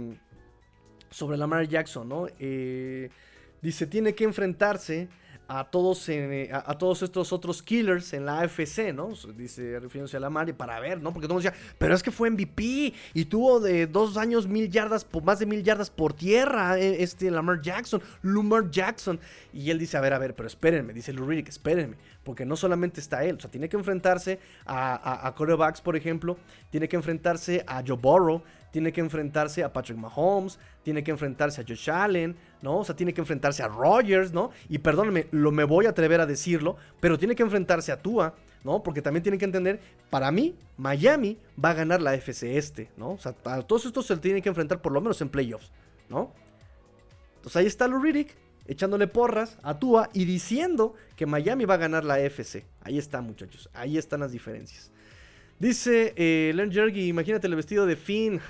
sobre Lamar Jackson, ¿no? Eh, dice, tiene que enfrentarse a todos, a, todos estos otros killers en la AFC, ¿no? Dice, refiriéndose a la Mari, para ver, ¿no? Porque todo decía, pero es que fue MVP y tuvo de dos años mil yardas, más de mil yardas por tierra, eh, este Lamar Jackson, Lamar Jackson. Y él dice, a ver, a ver, pero espérenme, dice Lou Riddick, espérenme, porque no solamente está él, o sea, tiene que enfrentarse a, a, a quarterbacks, por ejemplo, tiene que enfrentarse a Joe Burrow, tiene que enfrentarse a Patrick Mahomes, tiene que enfrentarse a Josh Allen, ¿no? O sea, tiene que enfrentarse a Rogers, ¿no? Y perdónenme, lo me voy a atrever a decirlo, pero tiene que enfrentarse a Tua, ¿no? Porque también tiene que entender, para mí, Miami va a ganar la FC este, ¿no? O sea, a todos estos se tienen que enfrentar por lo menos en playoffs, ¿no? Entonces ahí está Lou Riddick echándole porras a Tua y diciendo que Miami va a ganar la FC. Ahí está, muchachos. Ahí están las diferencias. Dice eh, Jergy, imagínate el vestido de Finn.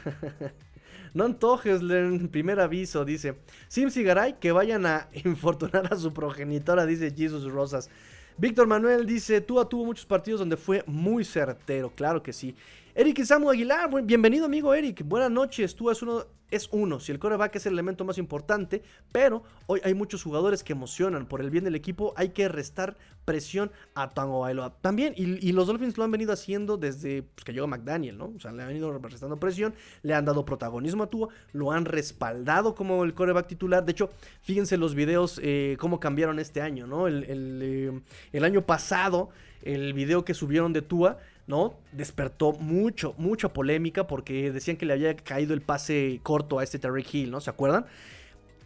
<laughs> no antojes, Len, primer aviso, dice. Sims y Garay que vayan a <laughs> infortunar a su progenitora, dice Jesus Rosas. Víctor Manuel dice, Tua tuvo muchos partidos donde fue muy certero, claro que sí. Eric Samu Aguilar, bienvenido amigo Eric, buenas noches, Tua es uno es uno, si el coreback es el elemento más importante, pero hoy hay muchos jugadores que emocionan por el bien del equipo, hay que restar presión a Tango Bailoa. También, y, los Dolphins lo han venido haciendo desde pues, que llegó McDaniel, ¿no? O sea, le han venido restando presión, le han dado protagonismo a Tua, lo han respaldado como el coreback titular. De hecho, fíjense los videos, eh, cómo cambiaron este año, ¿no? El, eh, el año pasado, el video que subieron de Tua ¿no? Despertó mucho, mucha polémica porque decían que le había caído el pase corto a este Terry Hill, ¿no? ¿Se acuerdan?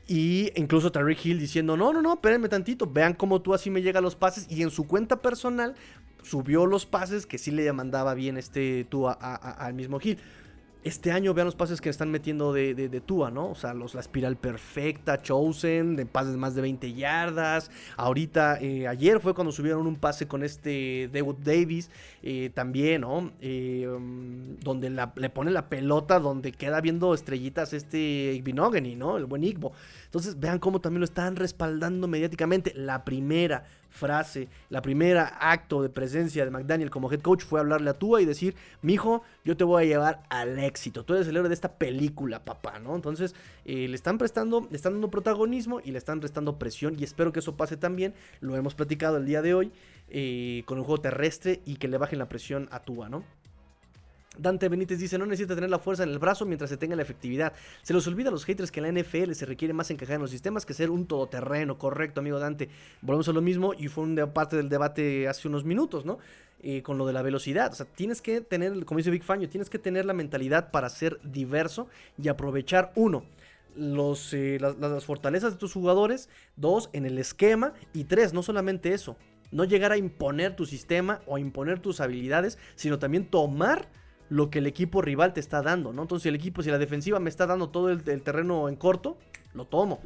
Y incluso Terry Hill diciendo, no, no, no, espérenme tantito, vean cómo tú así me llegan los pases. Y en su cuenta personal subió los pases que sí le mandaba bien este tú al mismo Hill. Este año vean los pases que están metiendo de, de, Tua, ¿no? O sea, los, la espiral perfecta, Chosen, de pases de más de 20 yardas. Ahorita, eh, ayer fue cuando subieron un pase con este David Davis, eh, también, ¿no? Eh, um, donde le pone la pelota, donde queda viendo estrellitas este Igbinogany, ¿no? El buen Igbo. Entonces, vean cómo también lo están respaldando mediáticamente. La primera frase, la primera acto de presencia de McDaniel como head coach fue hablarle a Tua y decir, mijo, yo te voy a llevar al éxito. Tú eres el héroe de esta película, papá, ¿no? Entonces, eh, le están prestando, le están dando protagonismo y le están restando presión y espero que eso pase también. Lo hemos platicado el día de hoy eh, con un juego terrestre y que le bajen la presión a Tua, ¿no? Dante Benítez dice, no necesita tener la fuerza en el brazo mientras se tenga la efectividad. Se los olvida a los haters que la NFL se requiere más encajar en los sistemas que ser un todoterreno. Correcto, amigo Dante. Volvemos a lo mismo y fue parte del debate hace unos minutos, ¿no? Eh, con lo de la velocidad. O sea, tienes que tener, como dice Big Fanio, tienes que tener la mentalidad para ser diverso y aprovechar, uno, los, eh, las fortalezas de tus jugadores, dos, en el esquema y tres, no solamente eso, no llegar a imponer tu sistema o a imponer tus habilidades, sino también tomar lo que el equipo rival te está dando, ¿no? Entonces, si el equipo, si la defensiva me está dando todo el, terreno en corto, lo tomo.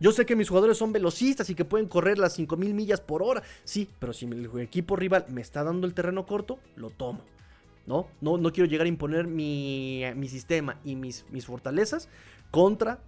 Yo sé que mis jugadores son velocistas y que pueden correr las 5000 millas por hora. Sí, pero si el equipo rival me está dando el terreno corto, lo tomo. ¿No? No, no quiero llegar a imponer mi, sistema y mis fortalezas contra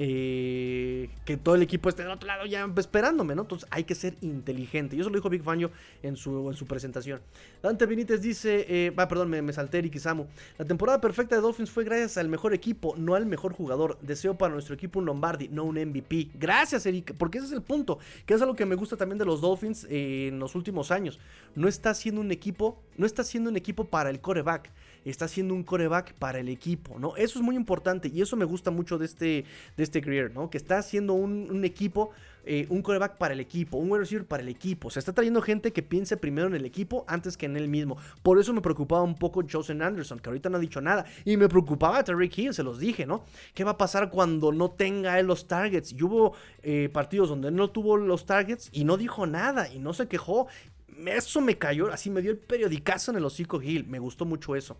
eh, que todo el equipo esté del otro lado ya esperándome, ¿no? Entonces hay que ser inteligente. Y eso lo dijo Big Fanio en su, en su presentación. Dante Benítez dice, eh, va, perdón, me, me salté Eric Isamu. La temporada perfecta de Dolphins fue gracias al mejor equipo, no al mejor jugador. Deseo para nuestro equipo un Lombardi, no un MVP. Gracias, Eric, porque ese es el punto, que es algo que me gusta también de los Dolphins eh, en los últimos años. No está siendo un equipo, no está siendo un equipo para el coreback está siendo un coreback para el equipo, ¿no? Eso es muy importante y eso me gusta mucho de este, de este Greer, ¿no? Que está haciendo un, equipo, eh, un coreback para el equipo, un wide receiver para el equipo. O sea, está trayendo gente que piense primero en el equipo antes que en él mismo. Por eso me preocupaba un poco Joseph Anderson, que ahorita no ha dicho nada. Y me preocupaba Terry Hill, se los dije, ¿no? ¿Qué va a pasar cuando no tenga él los targets? Y hubo eh, partidos donde él no tuvo los targets y no dijo nada y no se quejó eso me cayó, así me dio el periodicazo en el hocico Hill. Me gustó mucho eso.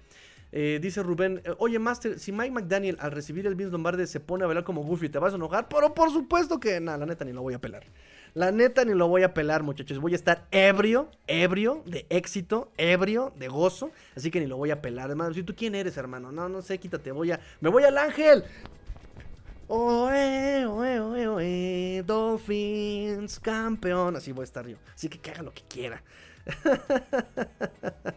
Eh, dice Rubén, eh, oye Master, si Mike McDaniel al recibir el Vince Lombardi se pone a bailar como Goofy, ¿te vas a enojar? Pero por supuesto que nada, la neta ni lo voy a pelar. La neta ni lo voy a pelar, muchachos. Voy a estar ebrio, ebrio de éxito, ebrio de gozo. Así que ni lo voy a pelar, hermano. Si tú quién eres, hermano. No, no sé, quítate. Voy a. Me voy al ángel. Oe, oe, oe, oe, Dolphins, campeón. Así voy a estar yo. Así que que haga lo que quiera. <laughs>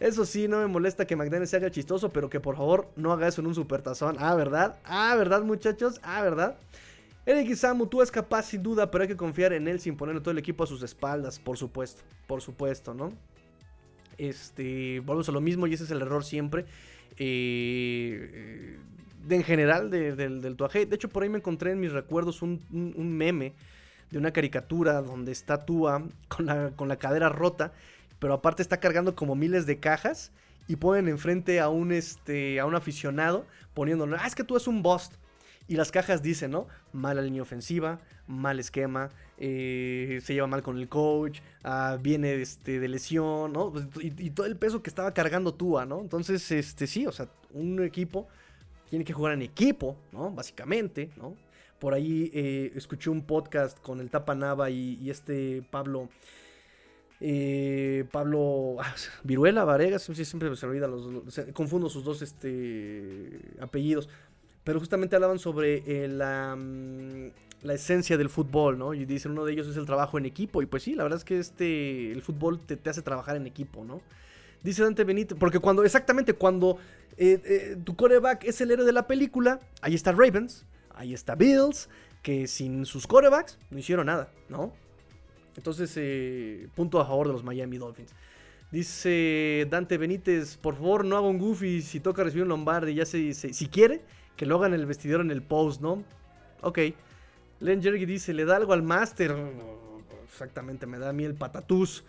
Eso sí, no me molesta que McDaniel se haga chistoso, pero que por favor no haga eso en un supertazón. Ah, ¿verdad? Ah, ¿verdad, muchachos? Ah, ¿verdad? Eric Isamu, tú es capaz sin duda, pero hay que confiar en él sin ponerle todo el equipo a sus espaldas, por supuesto. Por supuesto, ¿no? Este, volvemos a lo mismo y ese es el error siempre. Eh, de, en general del, del Tuaje. De hecho, por ahí me encontré en mis recuerdos un, un meme de una caricatura donde está Tua con la, con la cadera rota pero aparte está cargando como miles de cajas y ponen enfrente a un, este, a un aficionado poniéndole, ah, es que tú es un bust. Y las cajas dicen, ¿no? Mala línea ofensiva, mal esquema, eh, se lleva mal con el coach, ah, viene este, de lesión, ¿no? Pues, y, todo el peso que estaba cargando Tua, ¿no? Entonces, este, sí, o sea, un equipo tiene que jugar en equipo, ¿no? Básicamente, ¿no? Por ahí eh, escuché un podcast con el Tapa Nava y este Pablo eh, Pablo ah, Viruela, Varegas, siempre se olvida los, confundo sus dos este, apellidos, pero justamente hablaban sobre eh, la, mm, la, esencia del fútbol, ¿no? Y dicen uno de ellos es el trabajo en equipo, y pues sí, la verdad es que este, el fútbol te, hace trabajar en equipo, ¿no? Dice Dante Benito, porque cuando, exactamente, cuando eh, tu coreback es el héroe de la película, ahí está Ravens, ahí está Bills, que sin sus corebacks no hicieron nada, ¿no? Entonces, eh, punto a favor de los Miami Dolphins. Dice Dante Benítez, por favor no haga un goofy si toca recibir un Lombardi, ya se, si quiere, que lo haga en el vestidor en el post, ¿no? Ok. Len Jerry dice, le da algo al Master. Exactamente, me da a mí el patatús.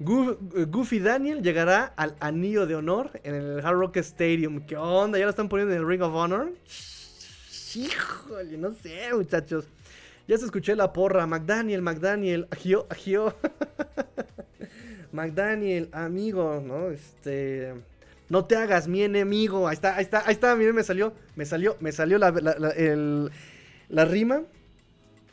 Eh, Goofy Daniel llegará al anillo de honor en el Hard Rock Stadium. ¿Qué onda? ¿Ya lo están poniendo en el Ring of Honor? Híjole, no sé, muchachos. Ya se escuché la porra. McDaniel, McDaniel, agio, agio. <laughs> McDaniel, amigo, ¿no? Este. No te hagas mi enemigo. Ahí está, ahí está, ahí está. Miren, me salió, me salió, me salió la, la rima.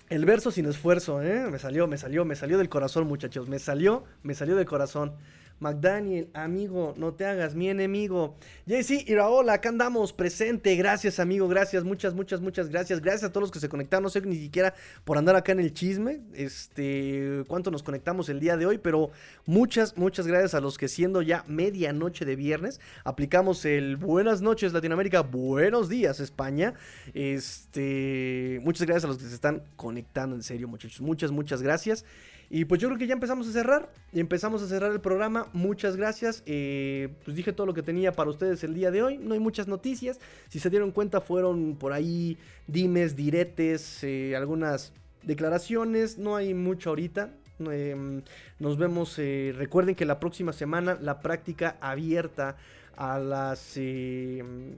El verso sin esfuerzo, ¿eh? Me salió, me salió, me salió del corazón, muchachos. Me salió, me salió del corazón. McDaniel, amigo, no te hagas mi enemigo. JC y Raola, acá andamos presente. Gracias, amigo, gracias, muchas, muchas, muchas gracias. Gracias a todos los que se conectaron. No sé ni siquiera por andar acá en el chisme, este, cuánto nos conectamos el día de hoy, pero muchas, muchas gracias a los que siendo ya medianoche de viernes, aplicamos el buenas noches Latinoamérica, buenos días España. Este, muchas gracias a los que se están conectando, en serio, muchachos. Muchas, muchas gracias. Y pues yo creo que ya empezamos a cerrar. Y empezamos a cerrar el programa. Muchas gracias. Eh, pues dije todo lo que tenía para ustedes el día de hoy. No hay muchas noticias. Si se dieron cuenta, fueron por ahí dimes, diretes, eh, algunas declaraciones. No hay mucho ahorita. Em, nos vemos. Eh, recuerden que la próxima semana la práctica abierta a las em,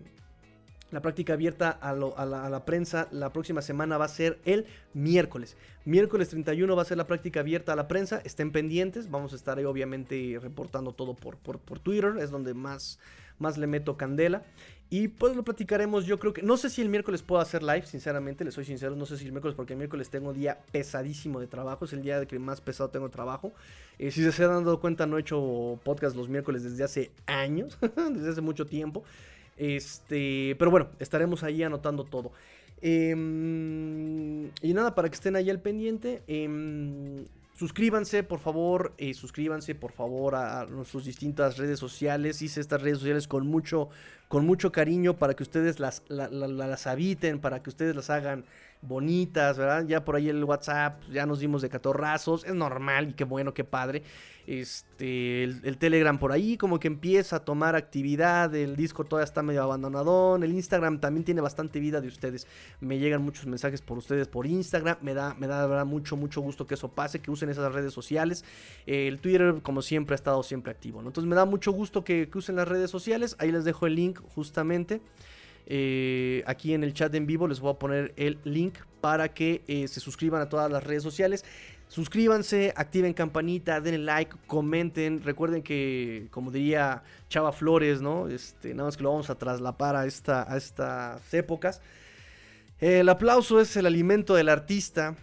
la práctica abierta a, la, prensa la próxima semana va a ser el miércoles. Miércoles 31 va a ser la práctica abierta a la prensa. Estén pendientes. Vamos a estar ahí obviamente reportando todo por, Twitter. Es donde más, más le meto candela. Y pues lo platicaremos. Yo creo que. No sé si el miércoles puedo hacer live, sinceramente. Les soy sincero. No sé si el miércoles, porque el miércoles tengo día pesadísimo de trabajo. Es el día de que más pesado tengo trabajo. Eh, si se han dado cuenta, no he hecho podcast los miércoles desde hace años. <laughs> desde hace mucho tiempo. Este, pero bueno, estaremos ahí anotando todo. Em, y nada, para que estén ahí al pendiente. Em, suscríbanse, por favor. Eh, suscríbanse, por favor, a, nuestras distintas redes sociales. Hice estas redes sociales con mucho, con mucho cariño para que ustedes las, las habiten, para que ustedes las hagan bonitas, ¿verdad? Ya por ahí el WhatsApp, ya nos dimos de catorrazos. Es normal y qué bueno, qué padre. Este, el, Telegram por ahí como que empieza a tomar actividad, el Discord todavía está medio abandonadón, el Instagram también tiene bastante vida de ustedes. Me llegan muchos mensajes por ustedes por Instagram, me da, me da verdad, mucho, mucho gusto que eso pase, que usen esas redes sociales. el Twitter, como siempre, ha estado siempre activo, Entonces me da mucho gusto que, usen las redes sociales, ahí les dejo el link justamente. Eh, aquí en el chat en vivo les voy a poner el link para que eh, se suscriban a todas las redes sociales. Suscríbanse, activen campanita, denle like, comenten. Recuerden que, como diría Chava Flores, ¿no? Este, nada más que lo vamos a traslapar a, esta, a estas épocas. El aplauso es el alimento del artista,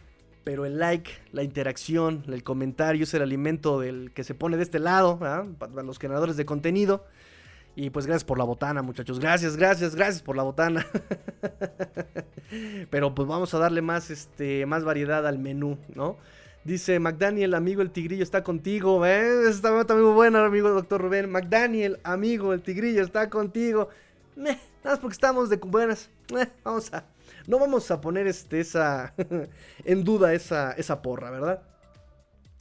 pero el like, la interacción, el comentario es el alimento del que se pone de este lado, para los generadores de contenido. Y pues gracias por la botana, muchachos. Gracias, gracias, gracias por la botana. <laughs> Pero pues vamos a darle más, este, más variedad al menú, ¿no? Dice McDaniel, amigo, el tigrillo está contigo. ¿eh? Está, muy buena, amigo doctor Rubén. McDaniel, amigo, el tigrillo está contigo. nada más porque estamos de buenas. vamos a. No vamos a poner este, esa. <laughs> en duda esa, esa porra, ¿verdad?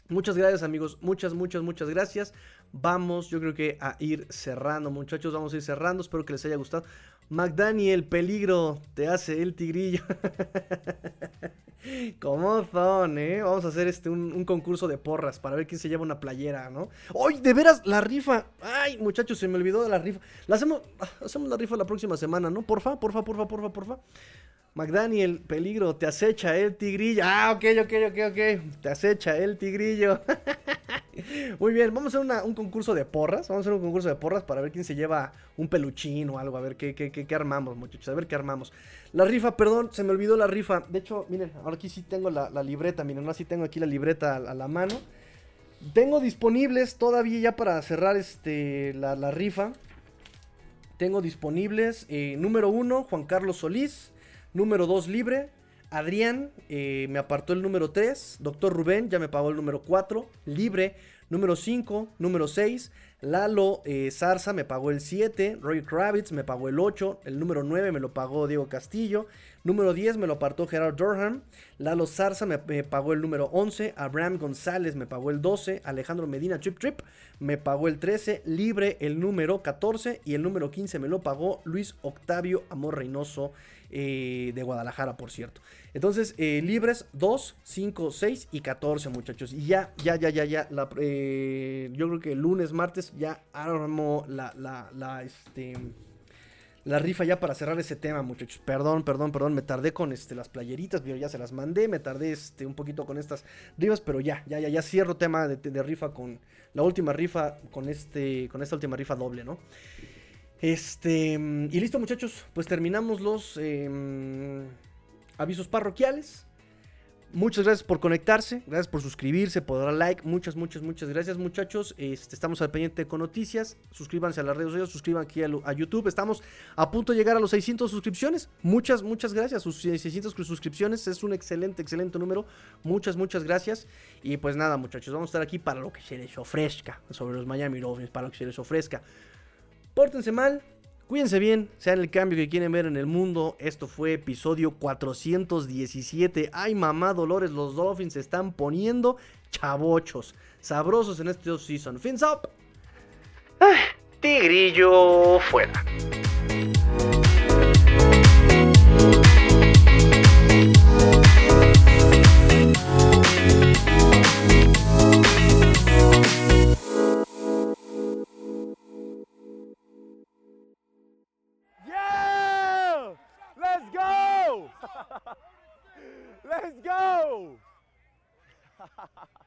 Muchas gracias, amigos. Muchas, muchas, muchas gracias. Vamos, yo creo que a ir cerrando, muchachos. Vamos a ir cerrando. Espero que les haya gustado. McDaniel, peligro, te hace el tigrillo. <laughs> ¿Cómo son, eh? Vamos a hacer este un, concurso de porras para ver quién se lleva una playera, ¿no? ¡Ay, de veras, la rifa! ¡Ay, muchachos, se me olvidó de la rifa! La hacemos, ah, hacemos la rifa la próxima semana, ¿no? Porfa, porfa, porfa, porfa, porfa. McDaniel, peligro, te acecha el tigrillo. Ah, ok, ok, ok, ok. Te acecha el tigrillo. <laughs> Muy bien, vamos a hacer un concurso de porras. Vamos a hacer un concurso de porras para ver quién se lleva un peluchín o algo. A ver qué, qué, qué, armamos, muchachos. A ver qué armamos. La rifa, perdón, se me olvidó la rifa. De hecho, miren, ahora aquí sí tengo la, libreta. Miren, ahora sí tengo aquí la libreta a, la mano. Tengo disponibles todavía ya para cerrar este, la, rifa. Tengo disponibles eh, número uno, Juan Carlos Solís. Número 2 libre. Adrián eh, me apartó el número 3. Doctor Rubén ya me pagó el número 4. Libre. Número 5. Número 6. Lalo eh, Zarza me pagó el 7. Roy Kravitz me pagó el 8. El número 9 me lo pagó Diego Castillo. Número 10 me lo apartó Gerard Durham. Lalo Zarza me, pagó el número 11. Abraham González me pagó el 12. Alejandro Medina Trip Trip me pagó el 13. Libre el número 14. Y el número 15 me lo pagó Luis Octavio Amor Reynoso. Eh, de Guadalajara, por cierto. Entonces, eh, libres 2, 5, 6 y 14, muchachos. Y ya, ya, ya, ya, ya. Eh, yo creo que el lunes, martes ya armo la, la, la, este, la rifa ya para cerrar ese tema, muchachos. Perdón, perdón, perdón. Me tardé con este, las playeritas, pero ya se las mandé. Me tardé este, un poquito con estas rifas, pero ya, ya, ya, ya cierro tema de, de rifa con la última rifa, con, este, con esta última rifa doble, ¿no? Este, y listo muchachos, pues terminamos los em, avisos parroquiales. Muchas gracias por conectarse, gracias por suscribirse, por dar like, muchas, muchas, muchas gracias muchachos. Este, estamos al pendiente con noticias, suscríbanse a las redes sociales, suscriban aquí a, YouTube. Estamos a punto de llegar a los 600 suscripciones. Muchas, muchas gracias. Sus 600 suscripciones es un excelente, excelente número. Muchas, muchas gracias. Y pues nada muchachos, vamos a estar aquí para lo que se les ofrezca sobre los Miami Dolphins, para lo que se les ofrezca. Pórtense mal, cuídense bien, sean el cambio que quieren ver en el mundo. Esto fue episodio 417. Ay, mamá Dolores, los Dolphins se están poniendo chavochos, sabrosos en este off-season. Fins up. tigrillo fuera. <laughs> Let's go! <laughs>